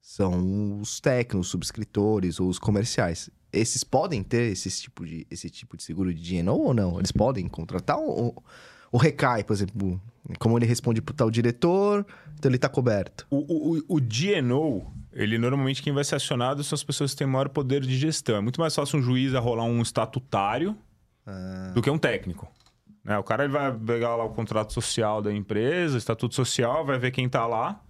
São os técnicos, os subscritores ou os comerciais. Esses podem ter esse tipo de, esse tipo de seguro de DNO ou não? Eles podem contratar ou, ou recai, por exemplo, como ele responde pro tal diretor, então ele tá coberto. O, o, o DNO, ele normalmente quem vai ser acionado são as pessoas que têm maior poder de gestão. É muito mais fácil um juiz arrolar um estatutário do que um técnico. Né? O cara ele vai pegar lá o contrato social da empresa, estatuto social, vai ver quem tá lá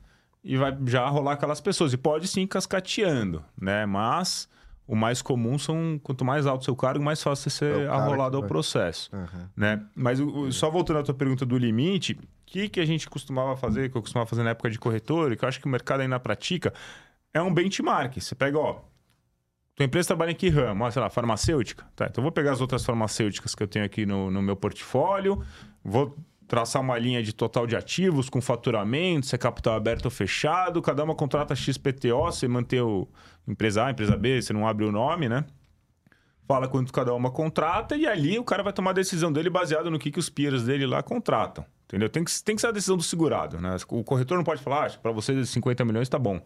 e vai já rolar aquelas pessoas. E pode sim ir cascateando, né? Mas o mais comum são, quanto mais alto o seu cargo, mais fácil você É ser cara arrolado ao vai. processo né? Mas o- só voltando à tua pergunta do limite, o que, que a gente costumava fazer, que eu costumava fazer na época de corretor, e que eu acho que o mercado ainda pratica, é um benchmark. Você pega, ó, tua empresa trabalha em que ramo? Ah, sei lá, farmacêutica? Tá, então eu vou pegar as outras farmacêuticas que eu tenho aqui no, no meu portfólio, vou traçar uma linha de total de ativos com faturamento, se é capital aberto ou fechado, cada uma contrata XPTO, você mantém o empresa A, empresa B, você não abre o nome, né? fala quanto cada uma contrata e ali o cara vai tomar a decisão dele baseado no que, que os peers dele lá contratam. Entendeu? Tem que, tem que ser a decisão do segurado, né? O corretor não pode falar, ah, para você 50 milhões tá bom.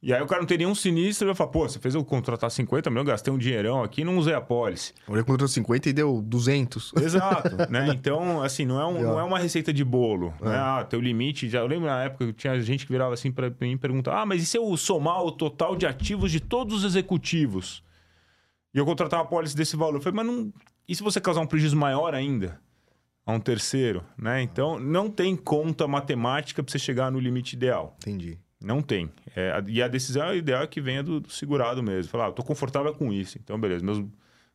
E aí o cara não tem nenhum sinistro, ele vai falar, pô, você fez eu contratar 50 milhões, gastei um dinheirão aqui, não usei a pólice. Ele contratou 50 e deu 200. Exato, né? Então, assim, não é, um- não é uma receita de bolo, né? Ah, teu limite, já eu lembro na época que tinha gente que virava assim para mim e perguntava: "Ah, mas e se eu somar o total de ativos de todos os executivos?" E eu contratar uma pólice desse valor. Eu falei: "Mas não, e se você causar um prejuízo maior ainda?" A um terceiro, né? Então, não tem conta matemática para você chegar no limite ideal. Entendi. Não tem. É, e a decisão ideal é que venha do, do segurado mesmo. Falar, ah, tô confortável com isso. Então, beleza, meus,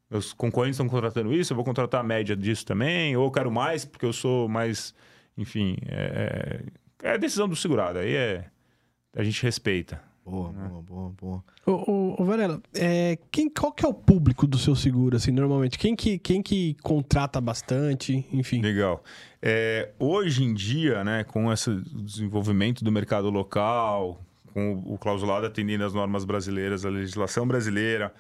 meus concorrentes estão contratando isso, eu vou contratar a média disso também, ou eu quero mais porque eu sou mais. Enfim, é, é é a decisão do segurado. Aí é. A gente respeita. Boa, boa, boa, boa. Ô, ô, ô, Varela, é, quem, qual que é o público do seu seguro, assim, normalmente? Quem que, quem que contrata bastante, enfim? Legal. É, hoje em dia, né, com esse desenvolvimento do mercado local, com o, o clausulado atendendo às normas brasileiras, a legislação brasileira,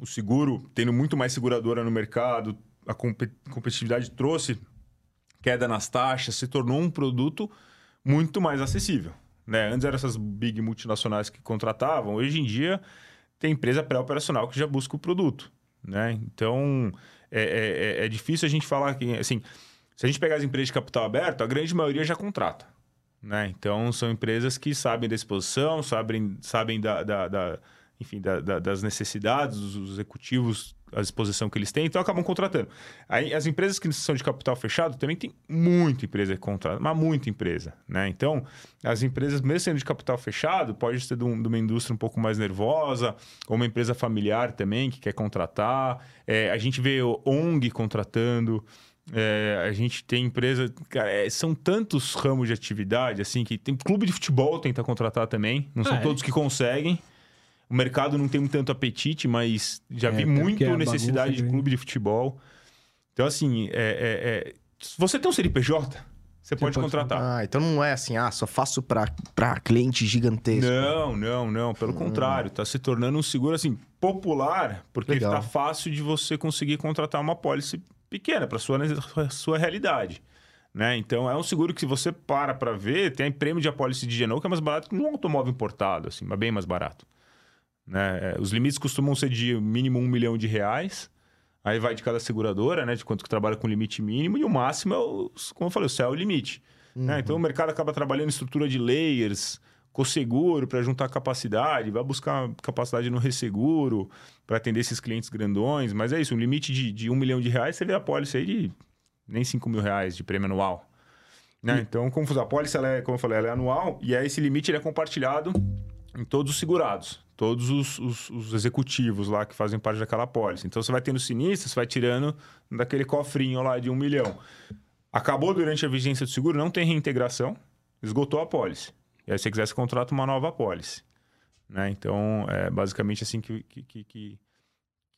o seguro tendo muito mais seguradora no mercado, a compe- competitividade trouxe queda nas taxas, se tornou um produto muito mais acessível. Né? Antes eram essas big multinacionais que contratavam, hoje em dia tem empresa pré-operacional que já busca o produto. Né? Então é, é- é- é difícil a gente falar que, assim, se a gente pegar as empresas de capital aberto, a grande maioria já contrata. Né? Então, são empresas que sabem da exposição, sabem, sabem da, da- da- enfim, da- da- das necessidades dos executivos, a exposição que eles têm, então acabam contratando. Aí, as empresas que são de capital fechado também tem muita empresa que contrata, mas muita empresa. Né? Então, as empresas, mesmo sendo de capital fechado, pode ser de, um- de uma indústria um pouco mais nervosa, ou uma empresa familiar também que quer contratar. É, a gente vê o ONG contratando. É, a gente tem empresa. Cara, é, são tantos ramos de atividade, assim, que tem clube de futebol tenta contratar também. Não são Ah, é? todos que conseguem. O mercado não tem tanto apetite, mas já É, vi muito a necessidade de clube de futebol. Então, assim, é, é- é- se você tem um CNPJ, você pode pode contratar. Ah, então não é assim, ah, só faço pra cliente gigantesco. Não, não, não. Pelo contrário, está se tornando um seguro assim popular, porque Legal. está fácil de você conseguir contratar uma pólice pequena para sua sua realidade. Né? Então é um seguro que se você para para ver, tem prêmio de apólice de Genoa que é mais barato que um automóvel importado, assim, mas bem mais barato. Né? É, Os limites costumam ser de mínimo um milhão de reais. Aí vai de cada seguradora, né? De quanto que trabalha com limite mínimo, e o máximo é, o, como eu falei, o céu é o limite. né? Então o mercado acaba trabalhando em estrutura de layers, com seguro para juntar capacidade, vai buscar capacidade no resseguro para atender esses clientes grandões. Mas é isso, um limite de, de um milhão de reais, você vê a pólice aí de nem 5 mil reais de prêmio anual. Né? Então, como a pólice, ela é, como eu falei, ela é anual, e aí esse limite ele é compartilhado em todos os segurados, todos os, os- os executivos lá que fazem parte daquela pólice. Então, você vai tendo sinistro, você vai tirando daquele cofrinho lá de um milhão. Acabou durante a vigência do seguro, não tem reintegração, esgotou a pólice. E aí, se você quiser, você contrata uma nova pólice. Né? Então, é basicamente assim que, que, que, que,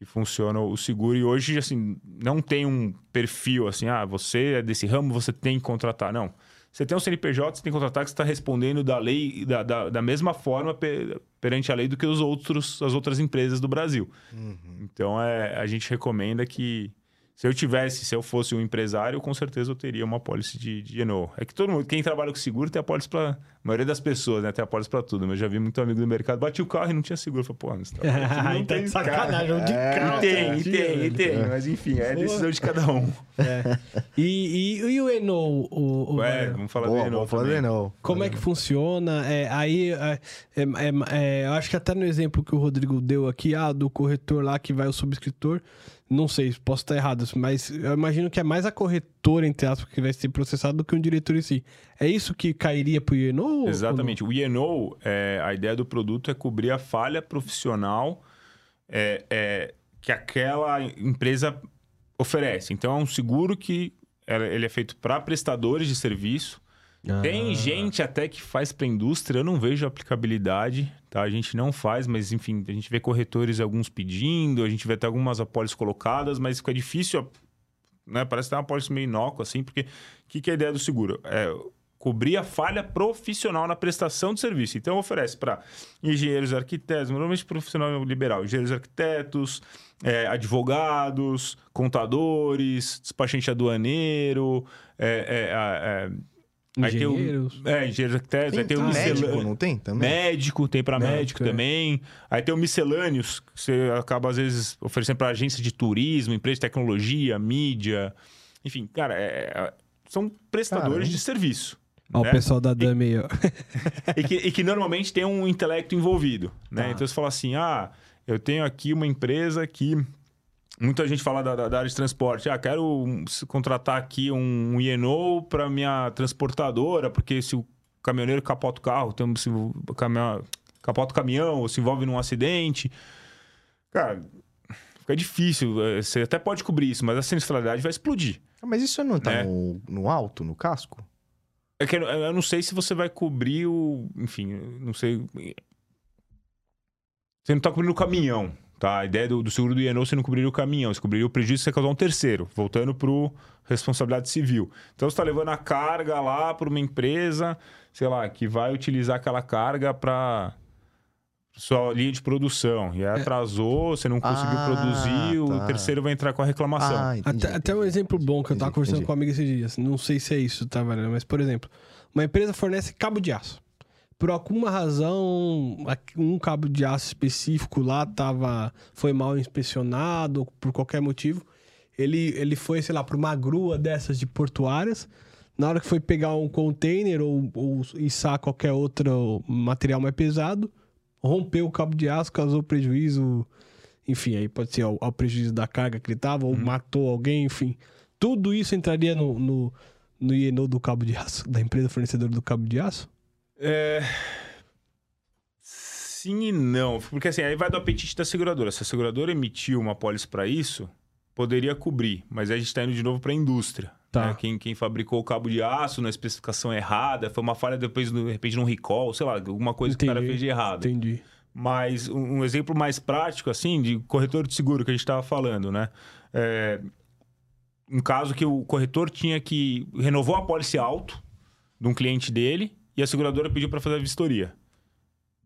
funciona o seguro. E hoje, assim, não tem um perfil assim, ah, você é desse ramo, você tem que contratar. Não. Você tem um CNPJ, você tem que contratar que está respondendo da lei da, da, da mesma forma per, perante a lei do que os outros, as outras empresas do Brasil. Uhum. Então, é, a gente recomenda que se eu tivesse, se eu fosse um empresário, com certeza eu teria uma pólice de, de Eno. É que todo mundo, quem trabalha com seguro tem a pólice para. A maioria das pessoas, né? Tem a pólice para tudo. Mas eu já vi muito amigo do mercado, bati o carro e não tinha seguro. Eu falei, pô, mas tá, não tem sacanagem, de é, carro. E tem, e tem, e tem. Mas enfim, é decisão de cada um. É. E, e, e, o Eno? O, o é, vamos falar Boa, do Eno. Vamos falar do Eno. Como é que funciona? É, aí, é, é, é, eu acho que até no exemplo que o Rodrigo deu aqui, ah, do corretor lá que vai o subscritor não sei, posso estar errado, mas eu imagino que é mais a corretora, entre aspas, que vai ser processada do que um diretor em si. É isso que cairia para o IENO? Exatamente. O IENO, é, a ideia do produto é cobrir a falha profissional é, é, que aquela empresa oferece. Então, é um seguro que ele é feito para prestadores de serviço, ah. Tem gente até que faz para indústria, eu não vejo aplicabilidade, tá? A gente não faz, mas enfim, a gente vê corretores alguns pedindo, a gente vê até algumas apólices colocadas, mas fica difícil, né? Parece ter uma apólice meio inócua, assim, porque o que, que é a ideia do seguro? É cobrir a falha profissional na prestação de serviço. Então, oferece para engenheiros arquitetos, normalmente profissional liberal, engenheiros arquitetos, é, advogados, contadores, despachante aduaneiro, é, é, é Engenheiros. Aí tem o, é, engenheiros arquitetos. Tem, aí tem o Médico, não tem também? Médico, tem para médico, é. também. Aí tem o miscelâneos, que você acaba, às vezes, oferecendo para agência de turismo, empresa de tecnologia, mídia. Enfim, cara, é, é são prestadores Caramba. de serviço. Olha né? o pessoal da Dami aí, ó. e, que, e que normalmente tem um intelecto envolvido, né? Tá. Então você fala assim, ah, eu tenho aqui uma empresa que Muita gente fala da, da, área de transporte. Ah, quero contratar aqui um INO para minha transportadora, porque se o caminhoneiro capota o carro, tem, se o caminhão, capota o caminhão ou se envolve num acidente. Cara, fica difícil. É, você até pode cobrir isso, mas a sinistralidade vai explodir. Ah, mas isso não está né? no, no alto, no casco? É que eu não sei se você vai cobrir o. Enfim, não sei. Você não está cobrindo o caminhão. Tá? A ideia do, do seguro do IENO você não cobriria o caminhão, você cobriria o prejuízo que você causar um terceiro, voltando para responsabilidade civil. Então você está levando a carga lá para uma empresa, sei lá, que vai utilizar aquela carga para sua linha de produção. E aí é. atrasou, você não conseguiu ah, produzir, tá. o terceiro vai entrar com a reclamação. Ah, entendi, até, até, um exemplo bom que eu estava conversando entendi. com uma amiga esses dias. Não sei se é isso, tá? Mas, por exemplo, uma empresa fornece cabo de aço por alguma razão, um cabo de aço específico lá tava, foi mal inspecionado, por qualquer motivo. Ele, ele foi, sei lá, para uma grua dessas de portuárias. Na hora que foi pegar um container ou, ou içar qualquer outro material mais pesado, rompeu o cabo de aço, causou prejuízo. Enfim, aí pode ser ao, ao prejuízo da carga que ele tava, ou hum. matou alguém, enfim. Tudo isso entraria no, no, no IENO do cabo de aço, da empresa fornecedora do cabo de aço? É... Sim e não. Porque assim, aí vai do apetite da seguradora. Se a seguradora emitiu uma pólice para isso, poderia cobrir. Mas aí a gente está indo de novo para a indústria. Tá. Né? Quem, quem fabricou o cabo de aço na especificação errada, foi uma falha depois, de repente, num recall, sei lá, alguma coisa Entendi. que o cara fez de errado. Entendi. Mas um, um, exemplo mais prático, assim, de corretor de seguro que a gente estava falando, né? É, um caso que o corretor tinha que... Renovou a pólice alto de um cliente dele e a seguradora pediu para fazer a vistoria.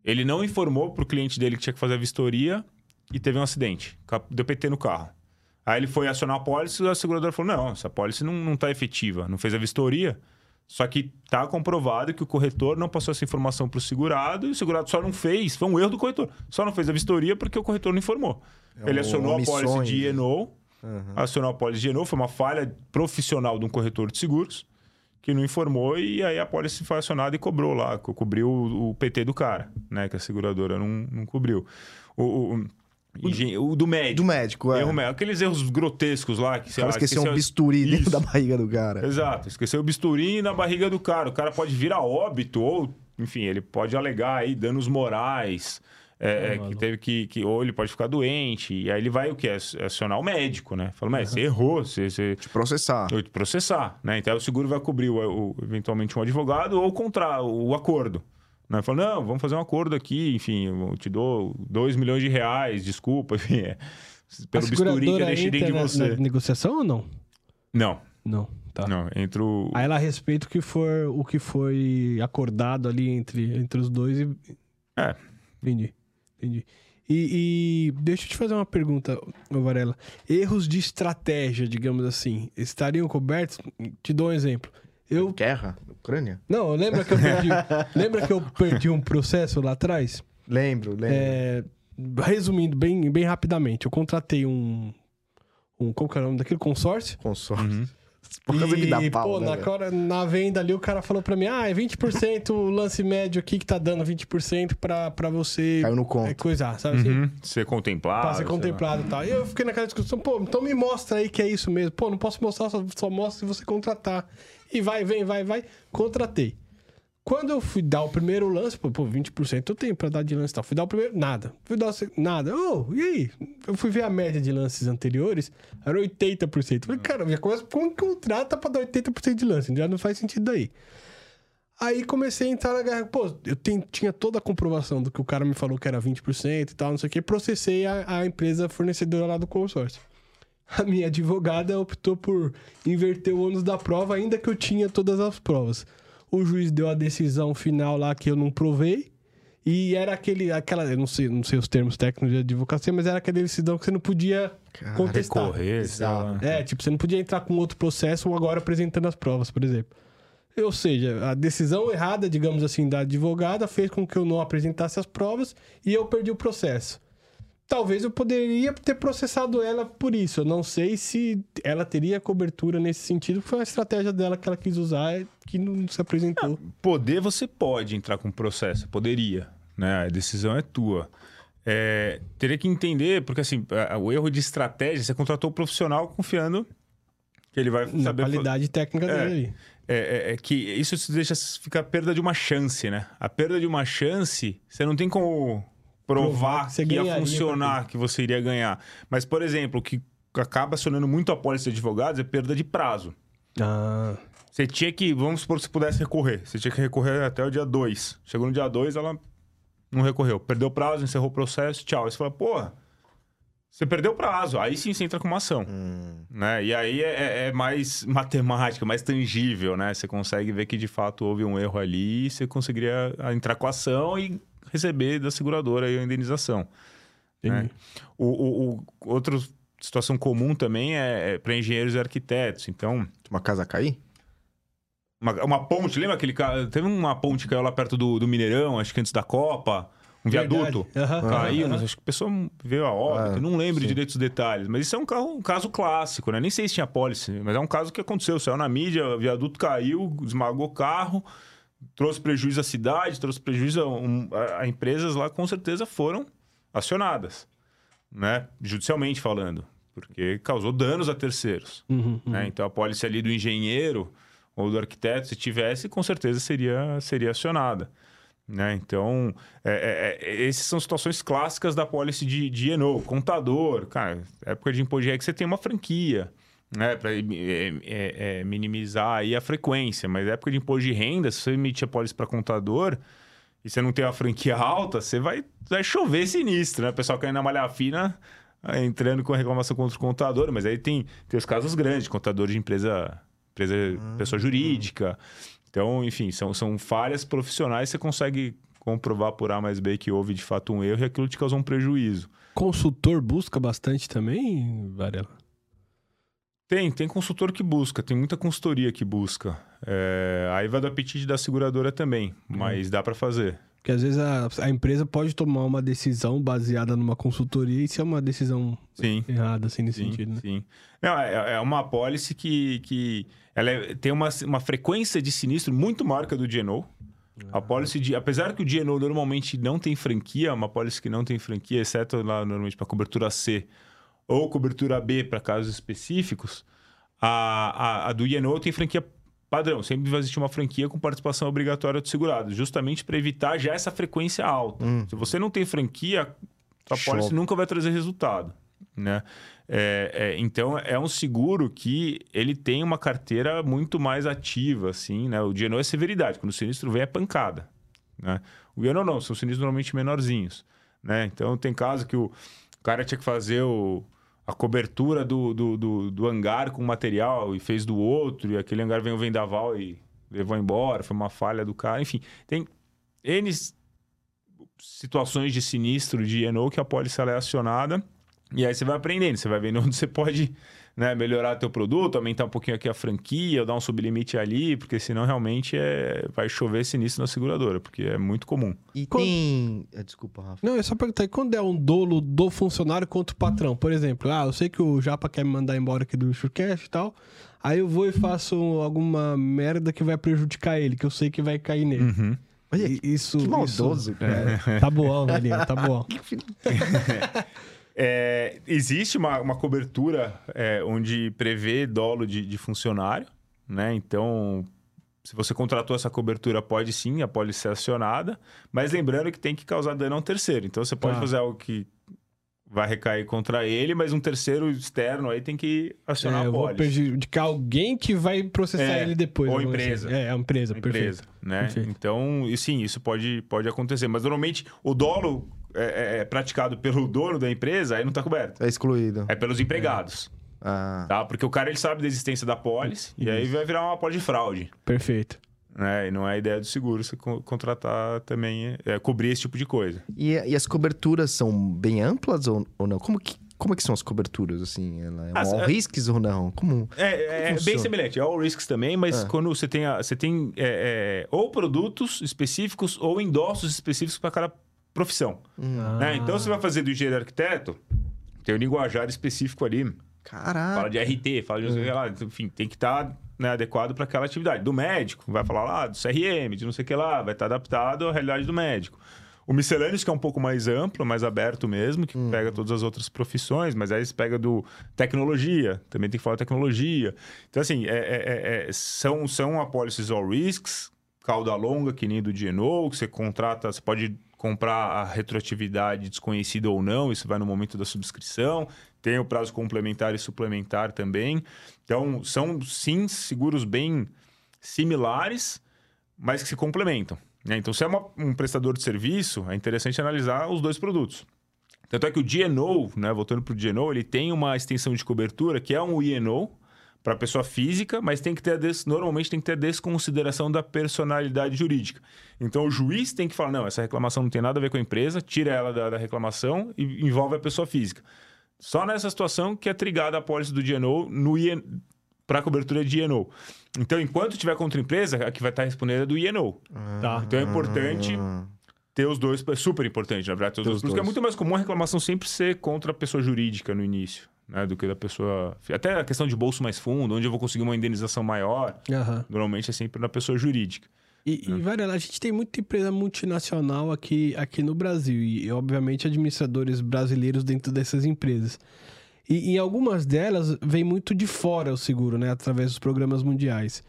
Ele não informou para o cliente dele que tinha que fazer a vistoria e teve um acidente. Deu PT no carro. Aí ele foi acionar a pólice e a seguradora falou: não, essa pólice não está efetiva, não fez a vistoria. Só que está comprovado que o corretor não passou essa informação para o segurado e o segurado só não fez, foi um erro do corretor, só não fez a vistoria porque o corretor não informou. É ele acionou a pólice de INO, uhum. acionou a pólice de foi uma falha profissional de um corretor de seguros que não informou e aí a polícia foi acionada e cobrou lá, cobriu o, o PT do cara, né? Que a seguradora não, não cobriu. O, o, o, do médico. Do médico, é. Erro médico. Aqueles erros grotescos lá. Que, sei lá, esqueceu, esqueceu um bisturi dentro da barriga do cara. Exato. Esqueceu o bisturi na barriga do cara. O cara pode vir a óbito ou, enfim, ele pode alegar aí danos morais é, é, que teve que, que. Ou ele pode ficar doente. E aí ele vai o quê? Acionar o médico, né? Fala, mas uhum. você errou, você, você. Te processar. Te processar, né? Então o seguro vai cobrir o, o, eventualmente um advogado ou contra o acordo. Né? Falou, não, vamos fazer um acordo aqui, enfim, eu te dou 2 milhões de reais, desculpa, enfim, é, pelo bisturi que eu deixei de na- você. na negociação ou não? Não, Não, tá. não, entre o... Aí ela respeita o que for o que foi acordado ali entre, entre os dois e. É. Entendi. Entendi. E, e deixa eu te fazer uma pergunta, Varela. Erros de estratégia, digamos assim, estariam cobertos? Te dou um exemplo. Eu. Guerra? Ucrânia? Não, lembra que eu perdi, lembra que eu perdi um processo lá atrás? Lembro, lembro. É, resumindo bem, bem rapidamente, eu contratei um. um qual que é o nome daquele consórcio? Consórcio. Uhum. Por causa me dá E, pau, pô, né, na, hora- na venda ali, o cara falou pra mim: ah, é 20% o lance médio aqui que tá dando 20% pra, pra você Caiu no é, conto. coisar, sabe assim? Uhum, Ser contemplado. Pra ser contemplado e tal. E eu fiquei naquela discussão, pô, então me mostra aí que é isso mesmo. Pô, não posso mostrar, só, só mostra se você contratar. E vai, vem, vai, vai. Contratei. Quando eu fui dar o primeiro lance, pô, pô 20% eu tenho pra dar de lance e tal. Fui dar o primeiro, nada. Fui dar o nada. Ô, e aí? Eu fui ver a média de lances anteriores, era 80%. Falei, cara, já começa com um contrato pra dar 80% de lance. Já não faz sentido daí. Aí comecei a entrar na guerra. Pô, eu tinha toda a comprovação do que o cara me falou que era 20% e tal, não sei o que. Processei a, a empresa fornecedora lá do consórcio. A minha advogada optou por inverter o ônus da prova, ainda que eu tinha todas as provas. O juiz deu a decisão final lá que eu não provei. E era aquele, aquela, eu não sei, não sei os termos técnicos de advocacia, mas era aquela decisão que você não podia Cara, contestar. Recorrer, lá. É, tipo, você não podia entrar com outro processo ou agora apresentando as provas, por exemplo. Ou seja, a decisão errada, digamos assim, da advogada fez com que eu não apresentasse as provas e eu perdi o processo. Talvez eu poderia ter processado ela por isso. Eu não sei se ela teria cobertura nesse sentido, porque foi uma estratégia dela que ela quis usar que não se apresentou. Poder, você pode entrar com processo, poderia, né? A decisão é tua. É, teria que entender, porque assim, o erro de estratégia, você contratou o profissional confiando que ele vai Na saber... qualidade técnica É. dele. É, é- é que isso deixa ficar a perda de uma chance, né? A perda de uma chance, você não tem como Provar que você que ia funcionar, que você iria ganhar. Mas, por exemplo, o que acaba acionando muito a pólice de advogados é perda de prazo. Ah, Você tinha que, vamos supor que você pudesse recorrer. Você tinha que recorrer até o dia 2. Chegou no dia 2, ela não recorreu. Perdeu o prazo, encerrou o processo, tchau. Aí você fala, porra, você perdeu o prazo. Aí sim você entra com uma ação. Hum, Né? E aí é, é- é mais matemática, mais tangível, né? Você consegue ver que de fato houve um erro ali e você conseguiria entrar com a ação e receber da seguradora aí a indenização. né? O, o, o- outra situação comum também é, para engenheiros e arquitetos. Então, uma casa cair? uma, uma ponte, lembra aquele ca- Teve uma ponte que caiu lá perto do, do Mineirão, acho que antes da Copa. Um viaduto. Aham. Caiu, acho que a pessoa veio a óbito, Ah, não lembro sim. direito os detalhes. Mas isso é um, carro- um caso clássico, né? Nem sei se tinha pólice, mas é um caso que aconteceu. Saiu na mídia, o viaduto caiu, esmagou o carro, trouxe prejuízo à cidade, trouxe prejuízo a, um- a- a empresas lá, com certeza foram acionadas, né? Judicialmente falando, porque causou danos a terceiros. Uhum, uhum. né? Então a pólice ali do engenheiro ou do arquiteto, se tivesse, com certeza seria, seria acionada. Né? Então, é, é, é, essas são situações clássicas da pólice de, de E&O. Contador, cara, época de imposto de que você tem uma franquia, né? Para minimizar aí a frequência. Mas época de imposto de renda, se você emitir a pólice para contador e você não tem uma franquia alta, você vai, vai chover sinistro, né? O pessoal caindo na malha fina, ah, entrando com reclamação contra o contador. Mas aí tem, tem os casos grandes, contador de empresa, empresa pessoa jurídica. Então, enfim, são, são falhas profissionais que você consegue comprovar por A mais B que houve de fato um erro e aquilo te causou um prejuízo. Consultor busca bastante também, Varela? Tem, tem consultor que busca, tem muita consultoria que busca. É, aí vai do apetite da seguradora também, mas dá para fazer. Porque às vezes a, a empresa pode tomar uma decisão baseada numa consultoria e se é uma decisão Sim. errada, assim, nesse Sim, sentido, né? sim. Não, é, é uma apólice que, que ela é- tem uma, uma frequência de sinistro muito maior que a do GNO. A apólice de... Apesar que o GNO normalmente não tem franquia, é uma apólice que não tem franquia, exceto lá normalmente para cobertura C ou cobertura B para casos específicos, a, a, a do GNO tem franquia padrão. Sempre vai existir uma franquia com participação obrigatória do segurado, justamente para evitar já essa frequência alta. Hum. Se você não tem franquia, a apólice nunca vai trazer resultado. Né? É, é, então é um seguro que ele tem uma carteira muito mais ativa, assim, né? O GNO é severidade, quando o sinistro vem é pancada. Né? O IENO não, são sinistros normalmente menorzinhos. Né? Então tem caso que o cara tinha que fazer o, a cobertura do, do, do, do hangar com material e fez do outro, e aquele hangar veio o vendaval e levou embora, foi uma falha do cara. Enfim, tem N situações de sinistro de IENO que a ela é acionada e aí você vai aprendendo, você vai vendo onde você pode né, melhorar teu produto, aumentar um pouquinho aqui a franquia, ou dar um sublimite ali, porque senão realmente é, vai chover sinistro na seguradora, porque é muito comum. E quando... tem... Ah, desculpa, Rafa. Não, é só perguntar, e quando é um dolo do funcionário contra o patrão? Por exemplo, ah, eu sei que o Japa quer me mandar embora aqui do Shurcast e tal, aí eu vou e faço alguma merda que vai prejudicar ele, que eu sei que vai cair nele. Uhum. Olha, isso, que maldoso, isso, cara. É, tá bom, velhinho, tá bom. É, existe uma, uma cobertura é, onde prevê dolo de, de, funcionário, né? Então, se você contratou essa cobertura, pode sim, a pode ser acionada, mas lembrando que tem que causar dano a um terceiro. Então, você pode tá. fazer algo que vai recair contra ele, mas um terceiro externo aí tem que acionar é, a pólice. Vou prejudicar alguém que vai processar é, ele depois. Ou empresa. Assim. É, a empresa, empresa, né? Perfeito. Então, e sim, isso pode, pode acontecer. Mas normalmente o dolo é, é, é, praticado pelo dono da empresa, aí não está coberto. É excluído. É pelos empregados. É. Ah. Tá? Porque o cara ele sabe da existência da pólice e aí vai virar uma pólice de fraude. Perfeito. Né? E não é a ideia do seguro você contratar também, é, cobrir esse tipo de coisa. E, e as coberturas são bem amplas ou, ou não? Como que, como é que são as coberturas, assim? Ela é all é... risks ou não? Como, é, é bem semelhante, é all risks também, mas ah. quando você tem, a, você tem é, é, ou produtos específicos ou endossos específicos para cada profissão. Hum. Né? Então, você vai fazer do engenheiro arquiteto, tem um linguajar específico ali. Caraca. Fala de RT, fala de... Hum. Enfim, tem que estar tá, né, adequado para aquela atividade. Do médico, vai falar lá do CRM, de não sei o que lá, vai estar tá adaptado à realidade do médico. O miscelâneos, que é um pouco mais amplo, mais aberto mesmo, que hum. pega todas as outras profissões, mas aí você pega do tecnologia, também tem que falar tecnologia. Então, assim, é, é, é, são, são apólices all risks, cauda longa, que nem do DNO, que você contrata, você pode comprar a retroatividade desconhecida ou não, isso vai no momento da subscrição. Tem o prazo complementar e suplementar também. Então, são sim seguros bem similares, mas que se complementam. Né? Então, se é uma, um prestador de serviço, é interessante analisar os dois produtos. Tanto é que o DNO, né, voltando para o DNO, ele tem uma extensão de cobertura que é um INO, para pessoa física, mas tem que ter des... normalmente tem que ter desconsideração da personalidade jurídica. Então o juiz tem que falar: não, essa reclamação não tem nada a ver com a empresa, tira ela da, da reclamação e envolve a pessoa física. Só nessa situação que é trigada a pólice do DNO no IN... para cobertura de INO. Então, enquanto tiver contra a empresa, a que vai estar respondendo é do INO. Ah, tá? Então é importante ter os dois, é super importante, na verdade, ter os dois, porque é muito mais comum a reclamação sempre ser contra a pessoa jurídica no início né, do que da pessoa. Até a questão de bolso mais fundo, onde eu vou conseguir uma indenização maior, uhum. normalmente é sempre da pessoa jurídica. E, né? e a gente tem muita empresa multinacional aqui, aqui no Brasil e, obviamente, administradores brasileiros dentro dessas empresas. E em algumas delas vem muito de fora o seguro, né, através dos programas mundiais.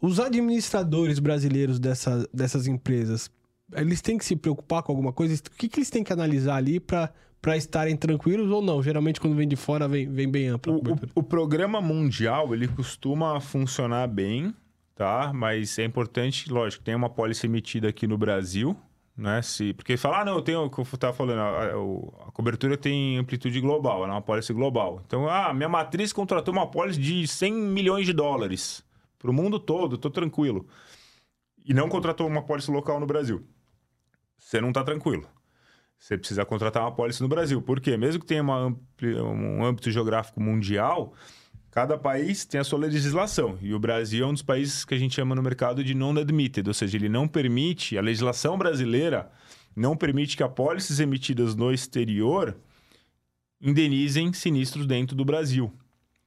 Os administradores brasileiros dessa, dessas empresas, eles têm que se preocupar com alguma coisa? O que, que eles têm que analisar ali para para estarem tranquilos ou não? Geralmente quando vem de fora vem, vem bem amplo. O, o, o, programa mundial ele costuma funcionar bem, tá? Mas é importante, lógico, tem uma pólice emitida aqui no Brasil, né? Se, porque falar, ah, não, eu tenho, o que eu estava falando, a, a, cobertura tem amplitude global, é uma pólice global. Então, ah, minha matriz contratou uma pólice de 100 milhões de dólares para o mundo todo, estou tranquilo. E não contratou uma pólice local no Brasil. Você não está tranquilo você precisa contratar uma pólice no Brasil. Por quê? Mesmo que tenha ampli, um âmbito geográfico mundial, cada país tem a sua legislação. E o Brasil é um dos países que a gente chama no mercado de non-admitted, ou seja, ele não permite, a legislação brasileira não permite que apólices emitidas no exterior indenizem sinistros dentro do Brasil.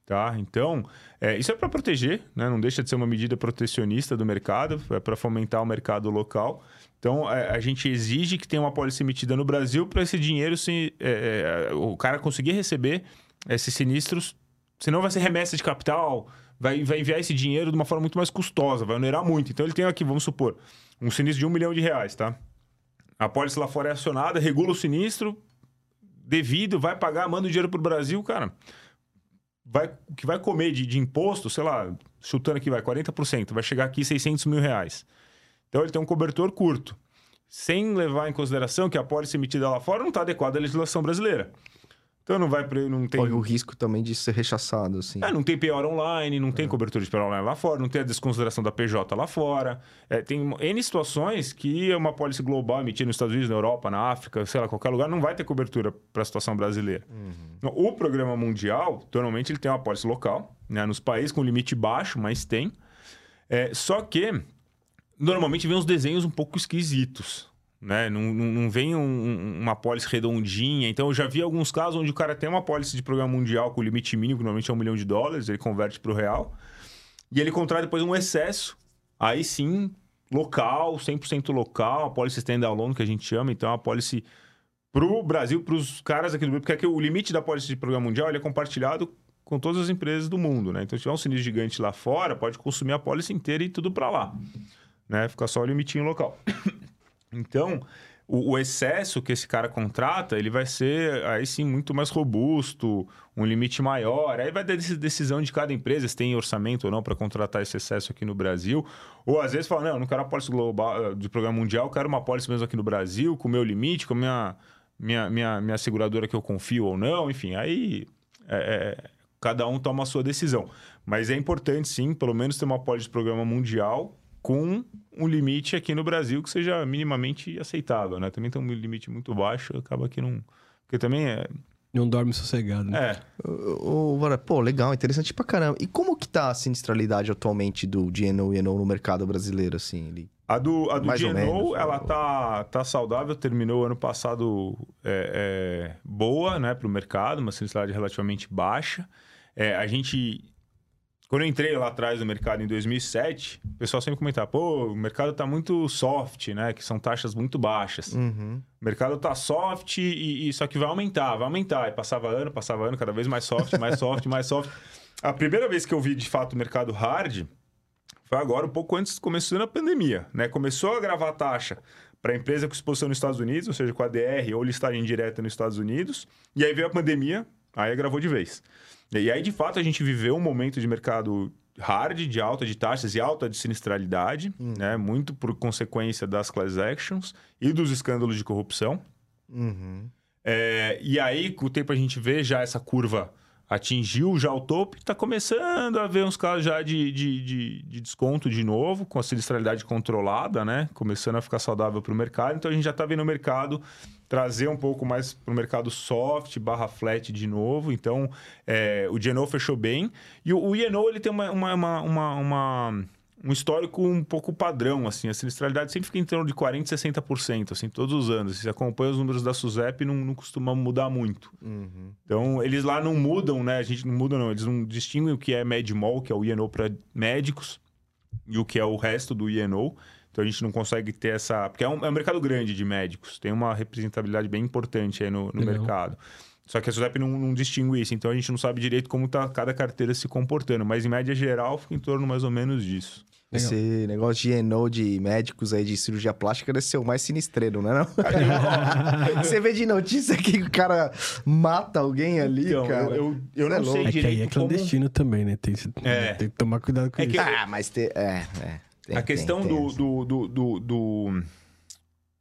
Tá? Então, é, isso é para proteger, né? não deixa de ser uma medida protecionista do mercado, é para fomentar o mercado local. Então, a, é, a, gente exige que tenha uma pólice emitida no Brasil para esse dinheiro, se, é, é, o cara conseguir receber esses sinistros, senão vai ser remessa de capital, vai, vai enviar esse dinheiro de uma forma muito mais custosa, vai onerar muito. Então, ele tem aqui, vamos supor, um sinistro de um milhão de reais, tá? A pólice lá fora é acionada, regula o sinistro, devido, vai pagar, manda o dinheiro para o Brasil, cara. Vai, que vai comer de, de imposto, sei lá, chutando aqui, vai 40%, vai chegar aqui 600 mil reais. Então ele tem um cobertor curto. sem levar em consideração que a pólice emitida lá fora não está adequada à legislação brasileira. Então não vai pre- não tem Corre o risco também de ser rechaçado, assim. é, não tem pior online, não tem cobertura de pior online lá fora, não tem a desconsideração da PJ lá fora. É, tem N situações que uma pólice global emitida nos Estados Unidos, na Europa, na África, sei lá, qualquer lugar, não vai ter cobertura para a situação brasileira. Então, O programa mundial, normalmente, ele tem uma pólice local, né, nos países com limite baixo, mas tem. É, só que, normalmente, vem uns desenhos um pouco esquisitos. Né? Não, não, vem um- um- uma pólice redondinha. Então, eu já vi alguns casos onde o cara tem uma pólice de programa mundial com limite mínimo, que normalmente é um milhão de dólares, ele converte para o real. E ele contrata depois um excesso. Aí sim, local, 100% local, a pólice standalone que a gente chama. Então, é uma pólice para o Brasil, para os caras aqui do Brasil. Porque aqui o limite da pólice de programa mundial ele é compartilhado com todas as empresas do mundo. Né? Então, se tiver um sinistro gigante lá fora, pode consumir a pólice inteira e tudo para lá. Né? Fica só o limitinho local. Então, o, o excesso que esse cara contrata, ele vai ser aí sim muito mais robusto, um limite maior. Aí vai dar deci- decisão de cada empresa se tem orçamento ou não para contratar esse excesso aqui no Brasil. Ou às vezes fala, não, eu não quero uma pólice global eh, de programa mundial, eu quero uma pólice mesmo aqui no Brasil, com o meu limite, com a minha, minha, minha, minha seguradora que eu confio ou não. Enfim, aí é, é, cada um toma a sua decisão. Mas é importante, sim, pelo menos ter uma pólice de programa mundial com um limite aqui no Brasil que seja minimamente aceitável, né? Também tem um limite muito baixo, acaba que não... Porque também é... Não dorme sossegado. Né? É, Ô, ô, Vara, pô, legal, interessante pra caramba. E como que tá a sinistralidade atualmente do GNO e no mercado brasileiro, assim? Ele... A do, a do Mais GNO, menos, ela ou- tá, tá saudável, terminou ano passado é, é, boa, né, para o mercado, uma sinistralidade relativamente baixa. É, a gente, quando eu entrei lá atrás no mercado em 2007, o pessoal sempre comentava, pô, o mercado tá muito soft, né, que são taxas muito baixas. Uhum. O mercado tá soft e, e só que vai aumentar, vai aumentar. E passava ano, passava ano, cada vez mais soft, mais soft, mais soft. A primeira vez que eu vi de fato o mercado hard foi agora, um pouco antes, começou na pandemia, né? Começou a gravar taxa para a empresa com exposição nos Estados Unidos, ou seja, com a DR ou listagem direta nos Estados Unidos. E aí veio a pandemia, aí agravou de vez. E aí, de fato, a gente viveu um momento de mercado hard, de alta de taxas e alta de sinistralidade, né? Muito por consequência das class actions e dos escândalos de corrupção. Uhum. É, e aí, com o tempo, a gente vê já essa curva atingiu já o topo e está começando a ver uns casos já de, de, de, de desconto de novo, com a sinistralidade controlada, né? Começando a ficar saudável para o mercado. Então, a gente já está vendo o mercado trazer um pouco mais para o mercado soft, barra flat de novo. Então, é, o GNO fechou bem. E o, o ele tem uma, uma, uma, uma- um histórico um pouco padrão, assim. A sinistralidade sempre fica em torno de 40% e 60%, assim, todos os anos. Você acompanha os números da SUSEP, não, não costuma mudar muito. Uhum. Então, eles lá não mudam, né? A gente não muda, não. Eles não distinguem o que é MedMol, que é o INO para médicos, e o que é o resto do INO. Então, a gente não consegue ter essa... Porque é um, é um mercado grande de médicos. Tem uma representabilidade bem importante aí no, no mercado. Só que a SUSEP não, não distingue isso. Então, a gente não sabe direito como está cada carteira se comportando. Mas, em média geral, fica em torno mais ou menos disso. Legal. Esse negócio de ENO de médicos aí de cirurgia plástica deve ser o mais sinistreiro, né? Não? Você vê de notícia que o cara mata alguém ali, Então, cara. eu, eu, eu Isso é não sei. É que aí direito é como... clandestino também, né? Tem, É. tem que tomar cuidado com É isso. Ah, mas tem... É, é. Tem- a questão tem- do, tem. do, do, do, do,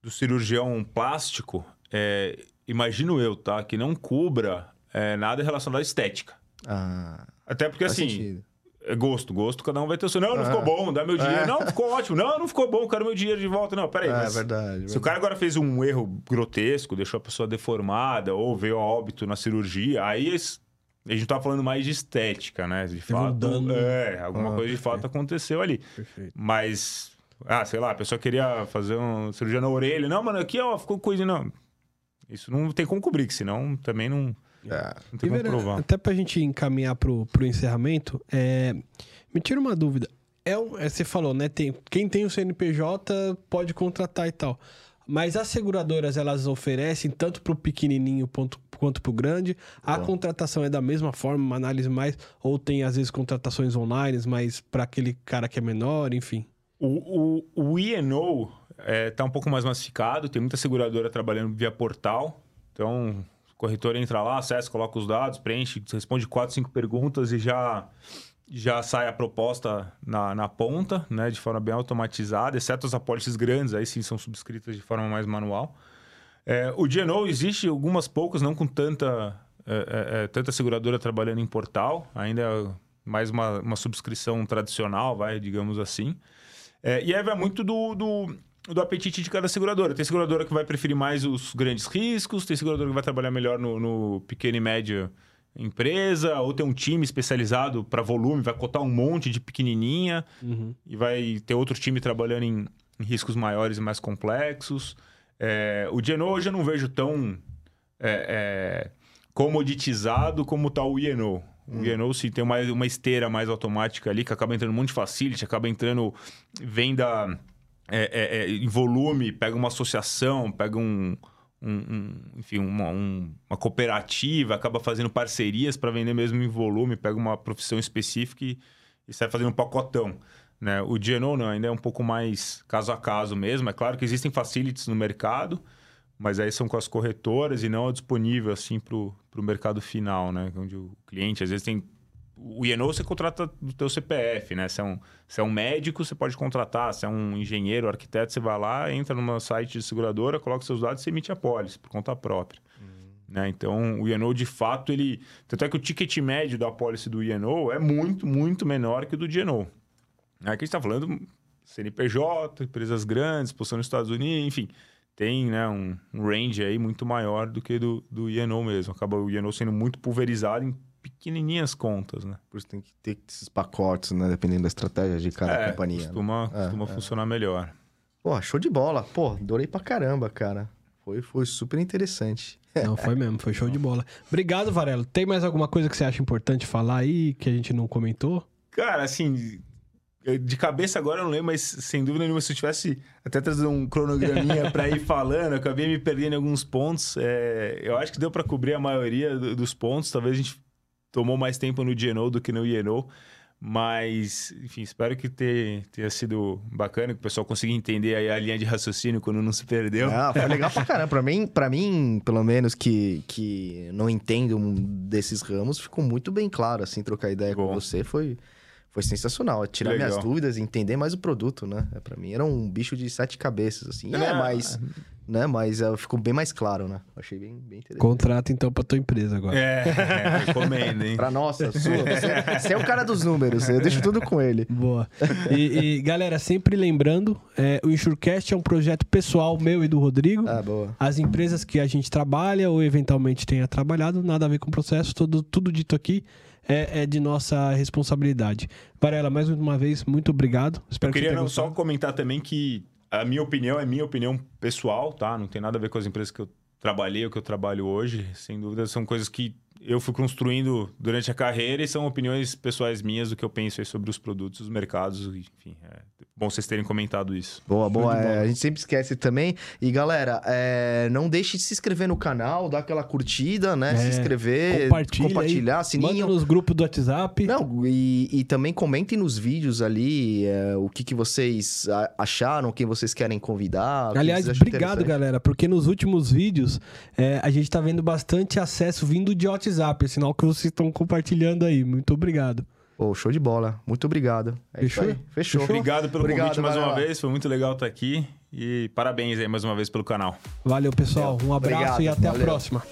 do cirurgião plástico, é, imagino eu, tá? Que não cubra é, nada relacionado à estética. Ah, Até porque, assim, sentido. é gosto. Gosto, cada um vai ter o seu. Não, não Ah. ficou bom, dá meu dinheiro. É. Não, ficou ótimo. Não, não ficou bom, quero meu dinheiro de volta. Não, peraí. É, mas verdade. Se o cara agora fez um erro grotesco, deixou a pessoa deformada ou veio a óbito na cirurgia, aí a gente tá falando mais de estética, né? De fato. É, alguma Ah, coisa de fato aconteceu ali. Perfeito. Mas, ah, sei lá, a pessoa queria fazer uma cirurgia na orelha. Não, mano, aqui, ó, ficou coisa. Não. Isso não tem como cobrir, que senão também não, É. não tem E, como Vera, provar. até pra gente encaminhar pro, pro encerramento, é, me tira uma dúvida. É, é, você falou, né? Tem, quem tem o CNPJ pode contratar e tal. Mas as seguradoras, elas oferecem tanto pro pequenininho quanto, quanto pro grande. A Bom. contratação é da mesma forma, uma análise mais... Ou tem, às vezes, contratações online, mas para aquele cara que é menor, enfim. O, o, o INO é, tá um pouco mais massificado, tem muita seguradora trabalhando via portal. Então, o corretor entra lá, acessa, coloca os dados, preenche, responde quatro, cinco perguntas e já, já sai a proposta na, na ponta, né, de forma bem automatizada, exceto as apólices grandes, aí sim são subscritas de forma mais manual. É, o GNO existe algumas poucas, não com tanta, é, é, é, tanta seguradora trabalhando em portal, ainda é mais uma, uma subscrição tradicional, vai, digamos assim. É, e vai muito do, do, do, apetite de cada seguradora. Tem seguradora que vai preferir mais os grandes riscos, tem seguradora que vai trabalhar melhor no, no pequeno e médio empresa, ou tem um time especializado para volume, vai cotar um monte de pequenininha, uhum. e vai ter outro time trabalhando em, em riscos maiores e mais complexos. É, o Geno hoje eu não vejo tão é, é, comoditizado como está o Ieno. O hum. Ieno sim tem uma, uma esteira mais automática ali, que acaba entrando um monte de facility, acaba entrando venda é, é, é, em volume, pega uma associação, pega um, um, um enfim, uma, um, uma cooperativa, acaba fazendo parcerias para vender mesmo em volume, pega uma profissão específica e, e sai fazendo um pacotão. Né? O Geno não, ainda é um pouco mais caso a caso mesmo. É claro que existem facilities no mercado, mas aí são com as corretoras e não é disponível assim para o mercado final, né? Onde o cliente às vezes tem o INO você contrata do teu CPF, né? Se é, um, se é um médico, você pode contratar. Se é um engenheiro, arquiteto, você vai lá, entra numa site de seguradora, coloca seus dados e emite a pólice por conta própria. Uhum. Né? Então, o INO, de fato, ele... Tanto é que o ticket médio da pólice do INO é muito, muito menor que o do GNO. Aqui a gente está falando CNPJ, empresas grandes, posição nos Estados Unidos, enfim, tem né, um, um, range aí muito maior do que do, do INO mesmo. Acaba o INO sendo muito pulverizado em pequenininhas contas, né? Por isso tem que ter esses pacotes, né? Dependendo da estratégia de cada é, companhia. Costuma, né? costuma é, funcionar é. melhor. Pô, show de bola. Pô, adorei pra caramba, cara. Foi, foi super interessante. Não, foi mesmo, foi show de bola. Obrigado, Varelo. Tem mais alguma coisa que você acha importante falar aí que a gente não comentou? Cara, assim, de cabeça agora eu não lembro, mas sem dúvida nenhuma, se eu tivesse até trazido um cronograminha para ir falando, eu acabei me perdendo em alguns pontos. É, eu acho que deu para cobrir a maioria dos pontos. Talvez a gente tomou mais tempo no Geno do que no Ieno. Mas, enfim, espero que ter, tenha sido bacana, que o pessoal consiga entender aí a linha de raciocínio quando não se perdeu. Ah, foi legal pra caramba. Pra mim, pra mim, pelo menos, que, que não entendo desses ramos, ficou muito bem claro, assim, trocar ideia Bom. com você. Foi, foi sensacional. Tirar Legal. minhas dúvidas e entender mais o produto, né? É, para mim era um bicho de sete cabeças, assim. É, é mas, né? Mas uh, ficou bem mais claro, né? Achei bem, bem interessante. Contrata então pra tua empresa agora. É, é recomendo, hein? pra nossa, sua. Você, você, é o cara dos números, eu deixo tudo com ele. Boa. E, e galera, sempre lembrando, é, o Insurecast é um projeto pessoal meu e do Rodrigo. Ah, boa. As empresas que a gente trabalha ou eventualmente tenha trabalhado, nada a ver com o processo, tudo, tudo dito aqui é, é de nossa responsabilidade. Varela, mais uma vez, muito obrigado. Espero Eu queria que não, só comentar também que a minha opinião é minha opinião pessoal, tá? Não tem nada a ver com as empresas que eu trabalhei ou que eu trabalho hoje. Sem dúvida, são coisas que eu fui construindo durante a carreira e são opiniões pessoais minhas do que eu penso sobre os produtos, os mercados, enfim. É bom vocês terem comentado isso. Boa, boa. É, a gente sempre esquece também. E galera, é, não deixe de se inscrever no canal, dar aquela curtida, né? É, se inscrever, compartilha compartilhar, aí, sininho. Manda nos grupos do WhatsApp. Não, e, e também comentem nos vídeos ali é, o que, que vocês acharam, quem vocês querem convidar. Aliás, obrigado, galera, porque nos últimos vídeos é, a gente tá vendo bastante acesso vindo de WhatsApp WhatsApp, é sinal que vocês estão compartilhando aí. Muito obrigado. Pô, show de bola. Muito obrigado. É Fechou? Fechou? Fechou. Obrigado pelo obrigado, convite mais uma vez. Foi muito legal estar aqui. E parabéns aí mais uma vez pelo canal. Valeu, pessoal. Um abraço obrigado. e até Valeu. a próxima.